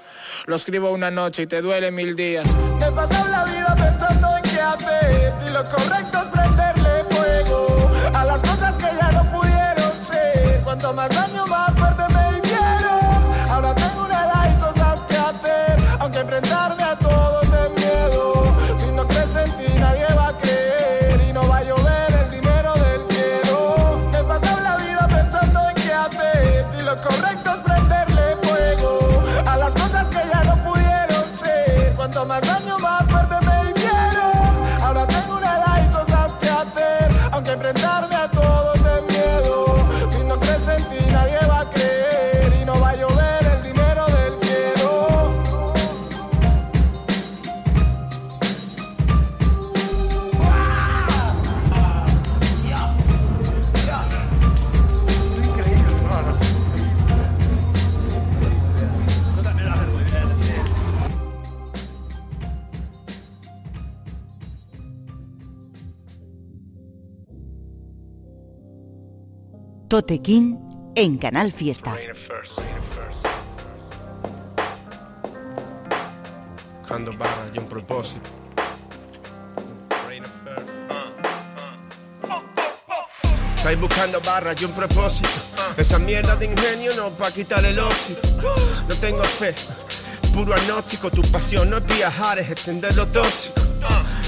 Lo escribo una noche y te duele mil días. Me paso la vida pensando en qué hacer. Si lo correcto es prenderle fuego a las cosas que ya no pudieron ser. Cuanto más daño, más fuerte Totequín en Canal Fiesta. Buscando barras y un propósito. Estáis buscando barras y un propósito. Esa mierda de ingenio no pa' quitar el óxido. No tengo fe, puro agnóstico. Tu pasión no es viajar, es extender lo tóxico.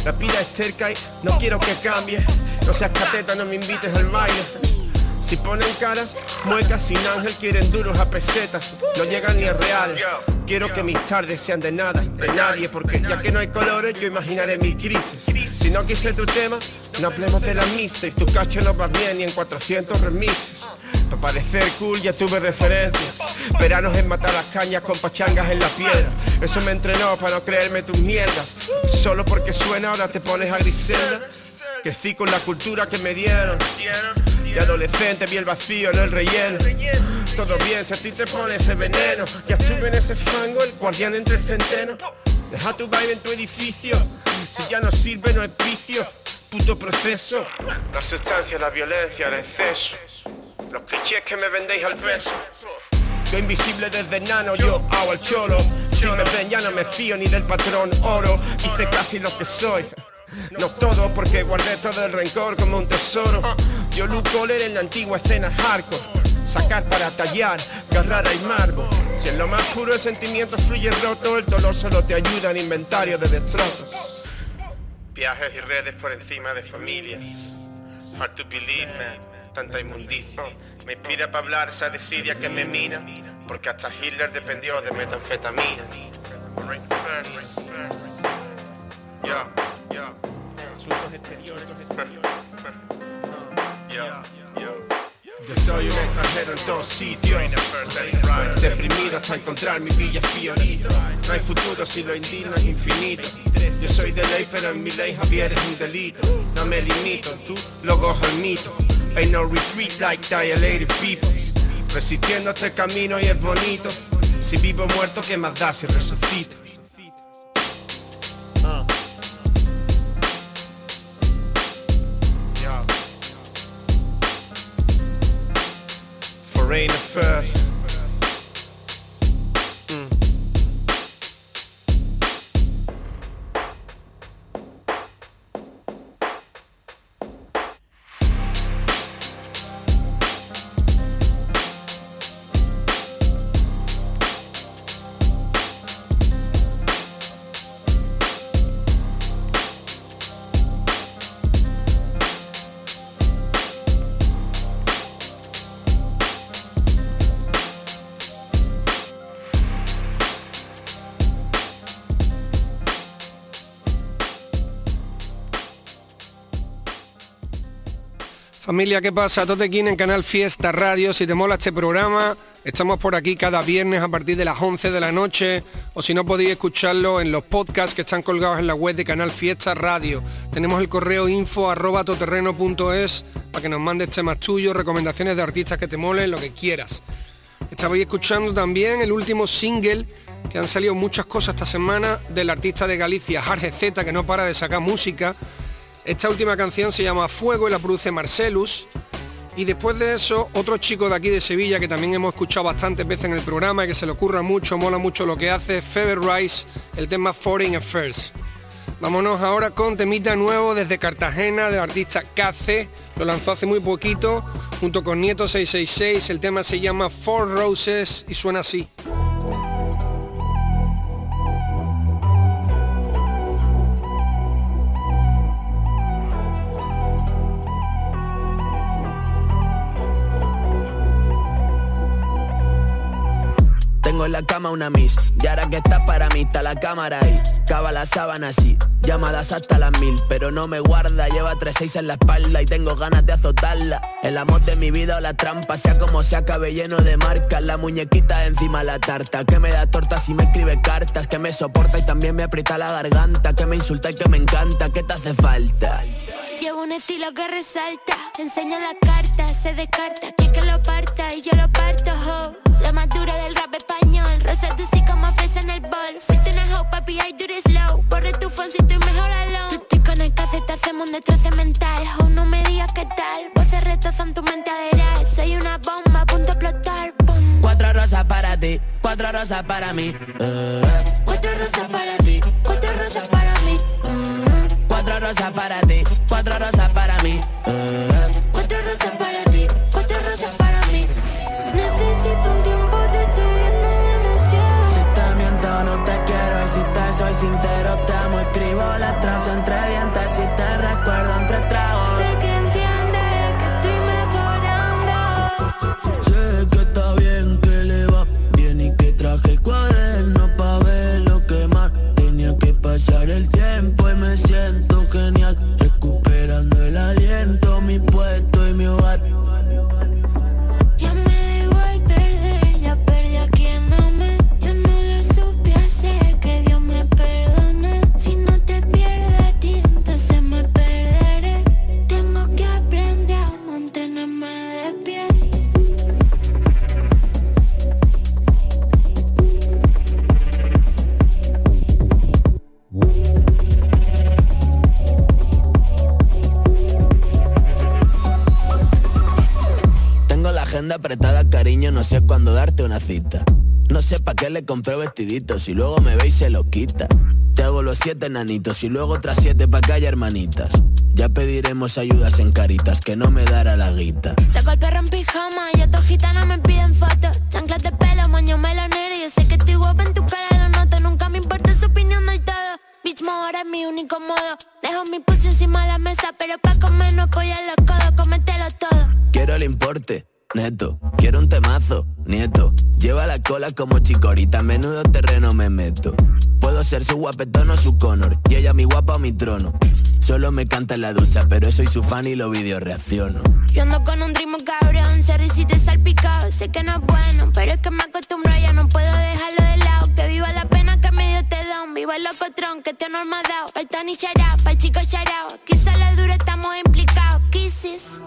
La vida es cerca y no quiero que cambie. No seas cateta, no me invites al baile. Si ponen caras, muecas sin ángel, quieren duros a pesetas. No llegan ni a reales. Quiero que mis tardes sean de nada, de nadie, porque ya que no hay colores, yo imaginaré mi crisis. Si no quise tu tema, no hablemos de la mixtape. Tu cacho no va bien ni en 400 remixes. Para parecer cool ya tuve referencias. Veranos en matar las cañas con pachangas en la piedra. Eso me entrenó para no creerme tus mierdas. Solo porque suena ahora te pones a Griselda. Crecí con la cultura que me dieron. De adolescente vi el vacío, no el relleno. Todo bien si a ti te pone ese veneno. Ya estuve en ese fango, el guardián entre el centeno. Deja tu vibe en tu edificio. Si ya no sirve, no es vicio. Puto proceso. La sustancia, la violencia, el exceso. Los clichés que me vendéis al peso. Yo invisible desde nano, yo hago el cholo. Si me ven ya no me fío ni del patrón oro. Hice casi lo que soy. No todo porque guardé todo el rencor como un tesoro. Yo Luke en la antigua escena hardcore. Sacar para tallar, agarrar al mármol. Si en lo más puro el sentimiento fluye roto, el dolor solo te ayuda en inventario de destrozos. Viajes y redes por encima de familias. Hard to believe, man. Tanta inmundicia. Me inspira para hablar esa desidia que me mina, porque hasta Hitler dependió de metanfetamina. Asuntos exteriores. Yo soy un extranjero en todos sitios. Deprimido hasta encontrar mi villa fiorita No hay futuro si lo indigno es infinito. Yo soy de ley pero en mi ley Javier es un delito. No me limito, tú lo cojo el mito. Ain't no retreat like dilated people. Resistiendo este camino y es bonito. Si vivo muerto, ¿qué más da si resucito? Foreign affairs. Mm. Familia, ¿qué pasa? Totequín en Canal Fiesta Radio. Si te mola este programa, estamos por aquí cada viernes a partir de las 11 de la noche o si no podéis escucharlo en los podcasts que están colgados en la web de Canal Fiesta Radio. Tenemos el correo info arroba para que nos mandes temas tuyos, recomendaciones de artistas que te molen, lo que quieras. Estabais escuchando también el último single que han salido muchas cosas esta semana del artista de Galicia, Jarge Z, que no para de sacar música. Esta última canción se llama Fuego y la produce Marcelus. Y después de eso, otro chico de aquí de Sevilla que también hemos escuchado bastantes veces en el programa y que se le ocurra mucho, mola mucho lo que hace, Feber Rice, el tema Foreign Affairs. Vámonos ahora con temita nuevo desde Cartagena del artista KC. Lo lanzó hace muy poquito junto con Nieto 666. El tema se llama Four Roses y suena así. Cama una miss. Y ahora que está para mí está la cámara ahí. Cava la sábana así Llamadas hasta las mil Pero no me guarda. Lleva tres seis en la espalda Y tengo ganas de azotarla. El amor de mi vida o la trampa Sea como sea acabe lleno de marcas. La muñequita encima la tarta. Que me da tortas y me escribe cartas. Que me soporta y también me aprieta la garganta. Que me insulta y que me encanta. ¿Qué te hace falta? Llevo un estilo que resalta. Enseño la carta, se descarta. Que que lo parta y yo lo parto. La más dura del rap español Rosa tu sí como fresa en el bol. Fuiste una hoe, papi, I do it slow Borre tu phone si estoy mejor alone. Estoy con el café, te hacemos un destroce mental. Ho, no me digas qué tal. Voces retozan tu mente aderal. Soy una bomba, a punto a explotar. Boom. Cuatro rosas para ti Cuatro rosas para mí. Eh. Cuatro rosas para ti Cuatro rosas para mí. Cuatro rosas para ti Cuatro rosas para mí. Eh. Cuatro rosas para ti soy sincero te amo Escribo letras entre cita. No sé pa' qué le compré vestiditos y luego me ve y se lo quita. Te hago los siete nanitos y luego otras siete pa' que haya hermanitas. Ya pediremos ayudas en caritas, que no me dará la guita. Saco el perro en pijama y estos gitanos me piden fotos Chanclas de pelo, moño melonero Yo sé que estoy guapa en tu cara, lo noto Nunca me importa su opinión del todo Bitch, ahora es mi único modo Dejo mi pucho encima de la mesa Pero pa' comer no apoyar los codos Cómetelo todo Quiero el importe, neto. Quiero un temazo, nieto. Lleva la cola como chicorita, menudo terreno me meto. Puedo ser su guapetón o su Conor, y ella mi guapa o mi trono. Solo me canta en la ducha, pero soy su fan y lo video reacciono. Yo ando con un ritmo cabrón, se risite salpicado, sé que no es bueno, pero es que me acostumbro, ya no puedo dejarlo de lado. Que viva la pena que me dio te este don, viva el locotrón que te normado. Pa'l Tony Charao, pa'l chico Charao, quizá la dura estamos implicados, kisses.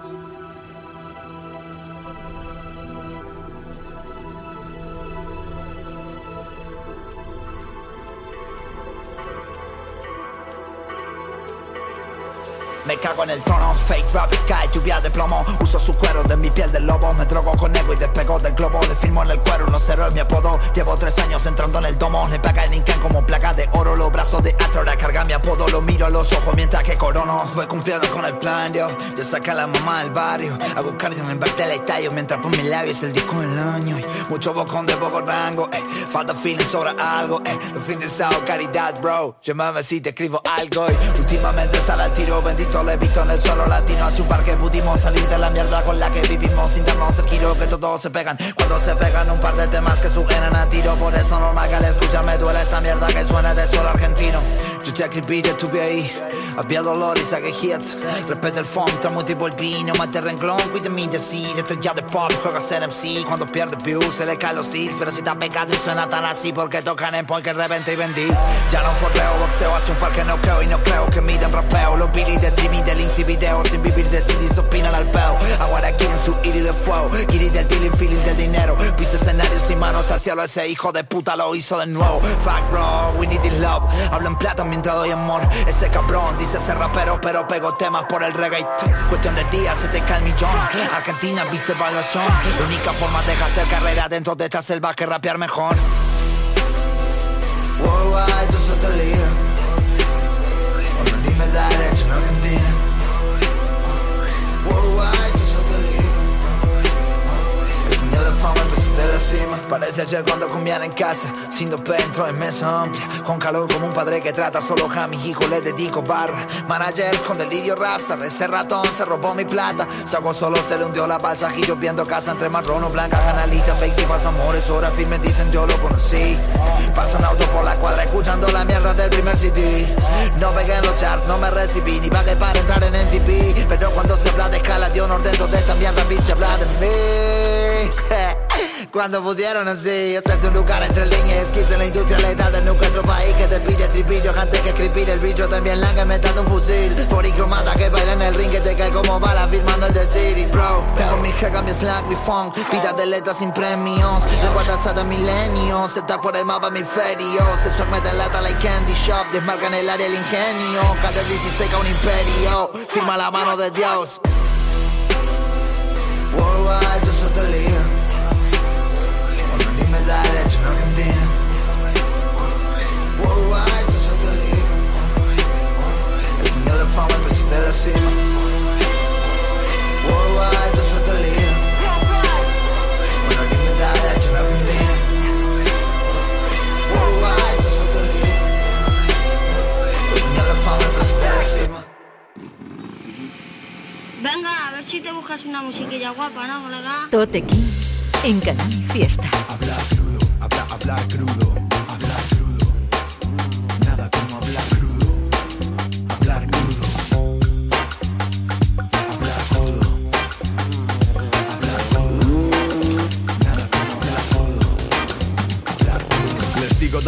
Me cago en el trono, fake rap sky, lluvia de plomo. Uso su cuero de mi piel de lobo Me drogo con ego y despego del globo. Le firmo en el cuero, no cero es mi apodo. Llevo tres años entrando en el domo. Le paga el Incan como placa de oro Los brazos de Atora carga mi apodo. Lo miro a los ojos mientras que corono. Voy cumpliendo con el plan, yo. Yo saqué a la mamá del barrio. Hago cardio en parte del estadio Mientras por mis labios el disco del año. Y Mucho bocón de poco rango, eh. Falta feeling sobre algo, eh. Los fines de caridad, bro. Llámame si te escribo algo y Últimamente sale al tiro, bendito le he visto en el suelo latino Hace un par que pudimos salir de la mierda con la que vivimos. Sin darnos el giro que todos se pegan. Cuando se pegan un par de temas que sugenan a tiro. Por eso normal que al escucharme duele esta mierda que suena de suelo argentino Escribí, yo estuve ahí. Había dolor y saqué hits Respeto el funk, tramo tipo el vino Mate renglón, cuide mi decir. Estrella de pop, juega ser MC Cuando pierde views se le caen los tics Pero si está pegado y suena tan así Porque tocan en point que revente y vendí. Ya no forreo, boxeo Hace un par que no creo y no creo que miden rapeo. Los Billy de streaming del Inci video Sin vivir de CDs opinan al peo. Ahora quieren su iri de fuego Giri del dealing, feeling del dinero. Pisa escenarios sin manos al cielo Ese hijo de puta lo hizo de nuevo. Fuck bro, we need this love. Hablo en plata mientras doy amor. Ese cabrón dice ser rapero Pero pego temas por el reggae. Cuestión de días se te cae el millón. Argentina, vice evaluación. La única forma de hacer carrera dentro de esta selva que rapear mejor empezó de la cima Parece ayer cuando comían en casa. Sin dos entro en mesa amplia. Con calor como un padre que trata solo a mis hijos. Les dedico barra. Managers con delirio rap Ese ratón se robó mi plata. Saco solo se le hundió la balsa. Giro viendo casa entre marrón o blanca Canalita, fake y falsos amores. Ahora firme dicen yo lo conocí Pasan autos por la cuadra escuchando la mierda del primer CD No pegué en los charts, no me recibí Ni pagué para entrar en NTP Pero cuando se habla de escala de honor dentro de esta mierda Bitch habla de mí Cuando pusieron así Hacerse un lugar entre líneas. En la industria letal de nunca otro país Que te pide tripillo antes que escribir El bicho. También langa metando un fusil Foricromada que baila en el ring Que te cae como bala firmando el de City Bro, tengo mi jega, mi slack, mi funk Pitas de letras sin premios. Lengua tasada de milenios Está por el mapa mi ferio Se swag me delata like candy shop Desmarca en el área el ingenio. Cada 16 a un imperio Firma la mano de Dios. Worldwide, me da derecho en Argentina Worldwide, tú sos te lío El puñal de fama empezó de la cima. Worldwide, tú sos te lío Cuando ni me da derecho en Argentina. Worldwide, tú sos te lío El puñal de fama empezó de la cima. Venga, a ver si te buscas una musiquilla guapa, ¿no, colega? Tote King en Canal Fiesta. Hablar crudo, habla, hablar crudo,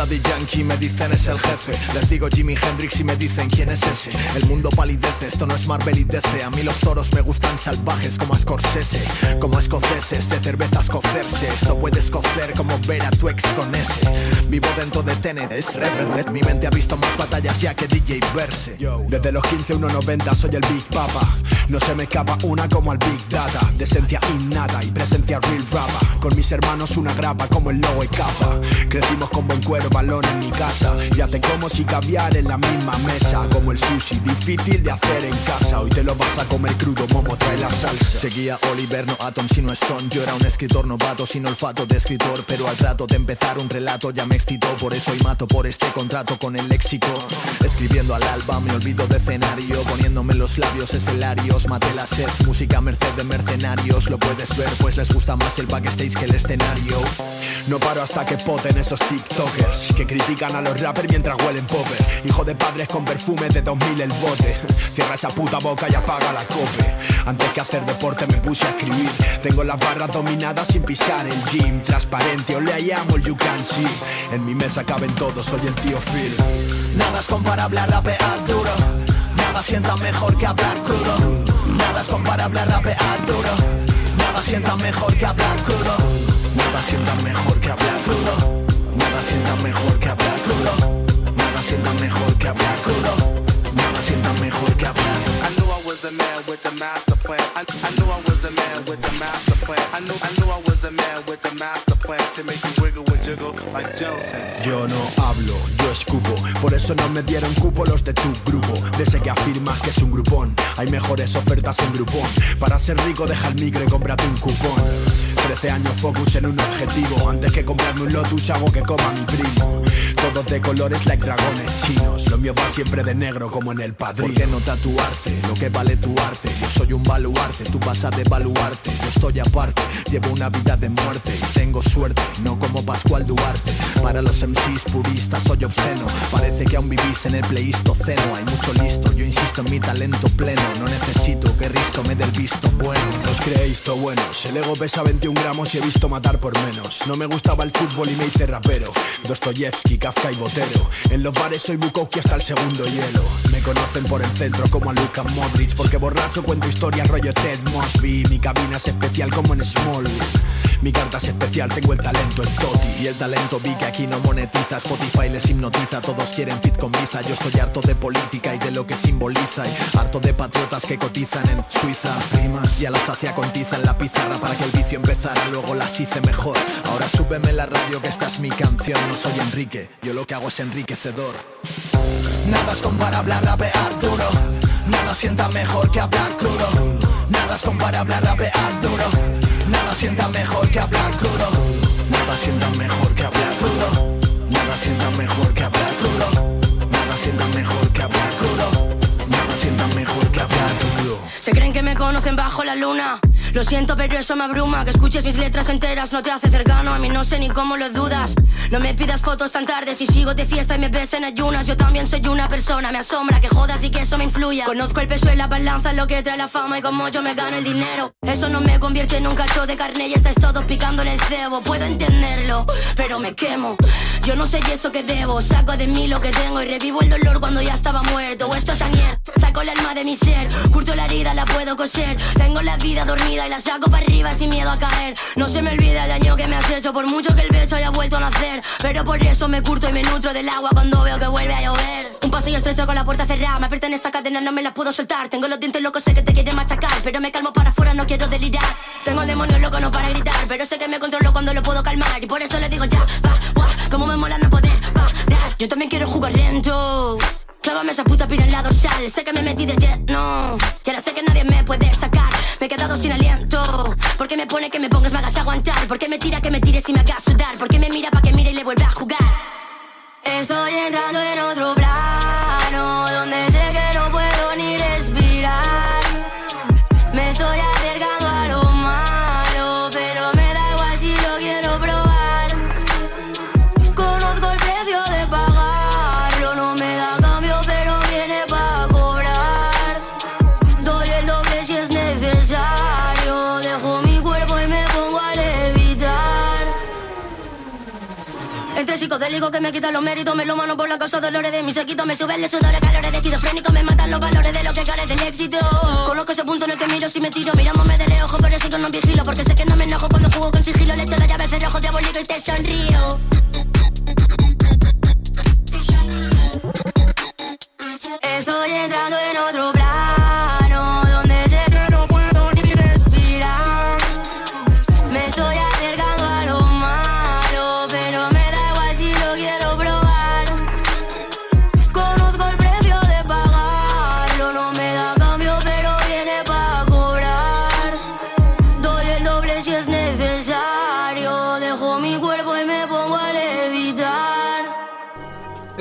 Daddy Yankee, me dicen es el jefe. Les digo Jimi Hendrix y me dicen quién es ese. El mundo palidece, esto no es Marvel y DC A mí los toros me gustan salvajes como a Scorsese Como a escoceses, de cerveza escocerse. Esto puede escocer como ver a tu ex con ese. Vivo dentro de Tenet, es Reverend Mi mente ha visto más batallas ya que DJ Verse. Desde los 15 1.90 soy el Big Papa. No se me escapa una como al Big Data De esencia innata y presencia real rapa Con mis hermanos una grapa como el logo y capa. Crecimos con buen cuero balón en mi casa. Ya te como si caviar en la misma mesa. Como el sushi, difícil de hacer en casa. Hoy te lo vas a comer crudo, momo trae la salsa. Seguía Oliver, no Atom, sino Stone Yo era un escritor novato sin olfato de escritor. Pero al trato de empezar un relato ya me excitó. Por eso hoy mato por este contrato con el léxico. Escribiendo al alba me olvido de escenario. Poniéndome los labios escelarios Maté la sed, música merced de mercenarios. Lo puedes ver pues les gusta más el backstage que el escenario. No paro hasta que poten esos tiktokers Que critican a los rappers mientras huelen popper. Hijo de padres con perfume de 2000 el bote. Cierra esa puta boca y apaga la cope. Antes que hacer deporte me puse a escribir. Tengo las barras dominadas sin pisar el gym. Transparente, o le llamo el you can see. En mi mesa caben todos, soy el tío Phil. Nada es comparable a rapear duro. Nada sienta mejor que hablar crudo. Nada es comparable a rapear duro. Nada sienta mejor que hablar crudo. Nada sienta mejor que hablar crudo Nada sienta mejor que hablar crudo Nada sienta mejor que hablar crudo Nada sienta mejor que hablar I knew I was the man with the master plan. I, I knew I was the man with the master plan. I knew I knew I was the man with the master plan Yo no hablo, yo escupo. Por eso no me dieron cupo los de tu grupo. Desde que afirmas que es un grupón Hay mejores ofertas en grupón Para ser rico deja el micro y cómprate un cupón. 13 años focus en un objetivo. Antes que comprarme un Lotus hago que coma mi primo. Todos de colores like dragones chinos. Lo mío va siempre de negro como en el padrino. ¿Por qué no tatuarte? Lo que vale tu arte. Yo soy un baluarte, tú vas a devaluarte. Yo estoy aparte, llevo una vida de muerte. Y tengo no como Pascual Duarte. Para los MCs puristas soy obsceno. Parece que aún vivís en el pleistoceno. Hay mucho listo, yo insisto en mi talento pleno. No necesito que Risto me dé el visto bueno. Os creéis to buenos, el ego pesa 21 gramos y he visto matar por menos. No me gustaba el fútbol y me hice rapero. Dostoyevsky, Kafka y Botero. En los bares soy Bukowski hasta el segundo hielo. Me conocen por el centro como a Luka Modric. Porque borracho cuento historias rollo Ted Mosby. Mi cabina es especial como en Smallville mi carta es especial, tengo el talento en Toti. Y el talento vi que aquí no monetiza. Spotify les hipnotiza, todos quieren fit con Biza Yo estoy harto de política y de lo que simboliza. Y harto de patriotas que cotizan en Suiza. Rimas. Y a la sacia con tiza en la pizarra Para que el vicio empezara, luego las hice mejor. Ahora súbeme la radio que esta es mi canción. No soy Enrique, yo lo que hago es enriquecedor. Nada es comparable a rapear duro Nada sienta mejor que hablar crudo. Nada es comparable a rapear duro. Nada sienta mejor que hablar crudo. Nada sienta mejor que hablar crudo. Nada sienta mejor que hablar crudo. Nada sienta mejor que hablar Se creen que me conocen bajo la luna. Lo siento pero eso me abruma. Que escuches mis letras enteras no te hace cercano A mí. No sé ni cómo lo dudas. No me pidas fotos tan tarde. Si sigo de fiesta y me ves en ayunas Yo también soy una persona. Me asombra que jodas y que eso me influya. Conozco el peso y la balanza Lo que trae la fama y como yo me gano el dinero. Eso no me convierte en un cacho de carne Y estáis todos picando en el cebo. Puedo entenderlo pero me quemo. Yo no sé y eso que debo. Saco de mí lo que tengo Y revivo el dolor cuando ya estaba muerto. Esto es añer Saco el alma de mi ser. Curto la herida, la puedo coser. Tengo la vida dormida y la saco para arriba sin miedo a caer. No se me olvida el daño que me has hecho Por mucho que el pecho haya vuelto a nacer. Pero por eso me curto y me nutro del agua Cuando veo que vuelve a llover. Un pasillo estrecho con la puerta cerrada Me apretan esta cadena, no me la puedo soltar. Tengo los dientes locos, sé que te quiere machacar Pero me calmo para afuera, no quiero delirar. Tengo el demonio loco, no para gritar Pero sé que me controlo cuando lo puedo calmar. Y por eso le digo ya, va, va Como me mola no poder parar Yo también quiero jugar lento. Clávame esa puta pira en la dorsal Sé que me metí de jet, que me pongas, me hagas aguantar Porque me tira que me tires y me hagas sudar Porque me mira pa' que mire y le vuelve a jugar Estoy entrando en otro psicodélico que me quita los méritos Me lo mano por la causa dolores de mi sequito Me sube el sudor, calores de esquizofrénico Me matan los valores de lo que carece del éxito. Conozco ese punto en el que miro si me tiro Mirándome de reojo pero sigo no vigilo Porque sé que no me enojo cuando juego con sigilo Le echo la llave al cerrojo diabólico y te sonrío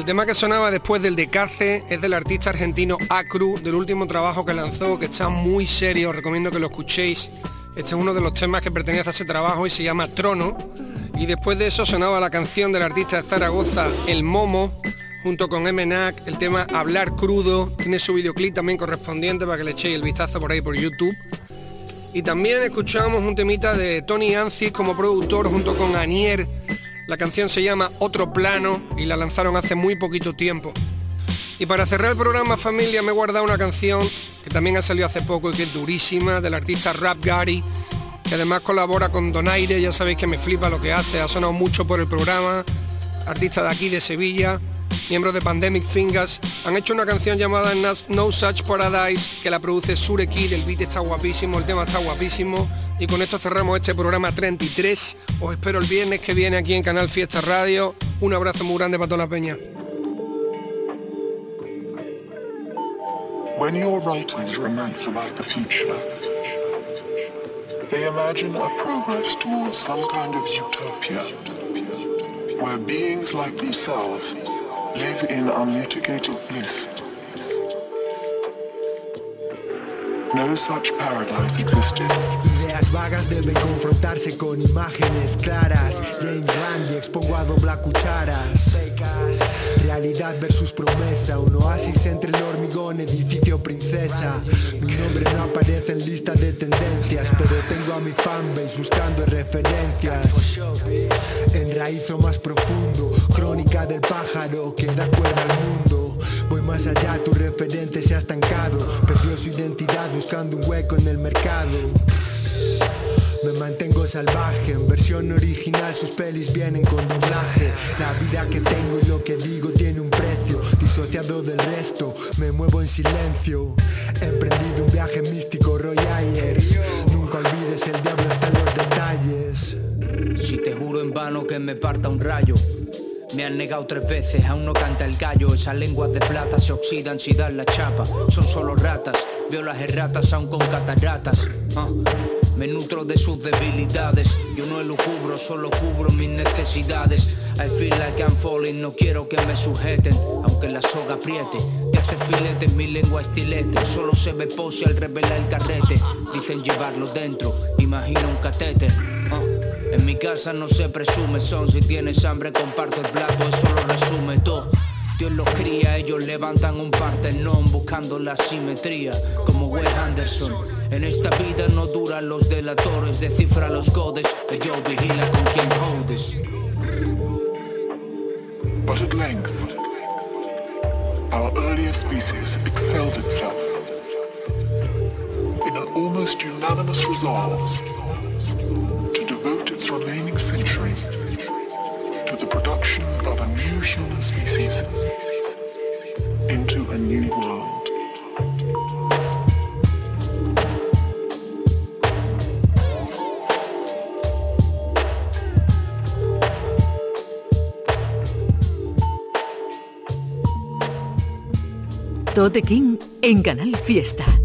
El tema que sonaba después del Decace es del artista argentino Acru, del último trabajo que lanzó, que está muy serio, os recomiendo que lo escuchéis. Este es uno de los temas que pertenece a ese trabajo y se llama Trono. Y después de eso sonaba la canción del artista de Zaragoza, El Momo, junto con MNAC, el tema Hablar Crudo, tiene su videoclip también correspondiente para que le echéis el vistazo por ahí por YouTube. Y también escuchamos un temita de Tony Ancis como productor junto con Anier. La canción se llama Otro Plano y la lanzaron hace muy poquito tiempo. Y para cerrar el programa familia me he guardado una canción que también ha salido hace poco y que es durísima del artista Rap Gary que además colabora con Donaire, ya sabéis que me flipa lo que hace, ha sonado mucho por el programa, artista de aquí de Sevilla, miembros de Pandemic Fingers, han hecho una canción llamada No Such Paradise que la produce Sureki, el beat está guapísimo, el tema está guapísimo y con esto cerramos este programa 33. Os espero el viernes que viene aquí en Canal Fiesta Radio. Un abrazo muy grande para toda la peña. When romance about the future, they imagine a progress towards some kind of utopia, where beings like themselves live in unmitigated bliss. No such paradise existed. Ideas vagas deben confrontarse con imágenes claras. James Randi expongo a doblar cucharas. Realidad versus promesa, un oasis entre el hormigón, edificio princesa. Mi nombre no aparece en lista de tendencias, pero tengo a mi fanbase buscando referencias. Enraizo más profundo, crónica del pájaro que da cuerda al mundo. Voy más allá, tu referente se ha estancado. Perdió su identidad buscando un hueco en el mercado. Me mantengo salvaje, en versión original sus pelis vienen con doblaje. La vida que tengo y lo que digo tiene un precio, disociado del resto, me muevo en silencio. He emprendido un viaje místico, Roy Ayers. Nunca olvides el diablo está en los detalles. Si te juro en vano que me parta un rayo. Me han negado tres veces, aún no canta el gallo. Esas lenguas de plata se oxidan si dan la chapa. Son solo ratas, veo las erratas aún con cataratas. Ah, Me nutro de sus debilidades. Yo no elucubro, solo cubro mis necesidades. I feel like I'm falling, no quiero que me sujeten. Aunque la soga apriete, te hace filete mi lengua estilete. Solo se ve pose al revelar el carrete. Dicen llevarlo dentro, imagino un catéter. Ah. En mi casa no se presume son Si tienes hambre comparto el plato Eso lo resume todo Dios los cría, ellos levantan un partenón buscando la simetría, como Wes Anderson. En esta vida no duran los delatores, descifra los codes, ellos vigila con quien jodes. But at length, our earlier species excelled itself in an almost unanimous resolve to devote its remaining centuries the production of a new human species into a new world. Tote King en Canal Fiesta.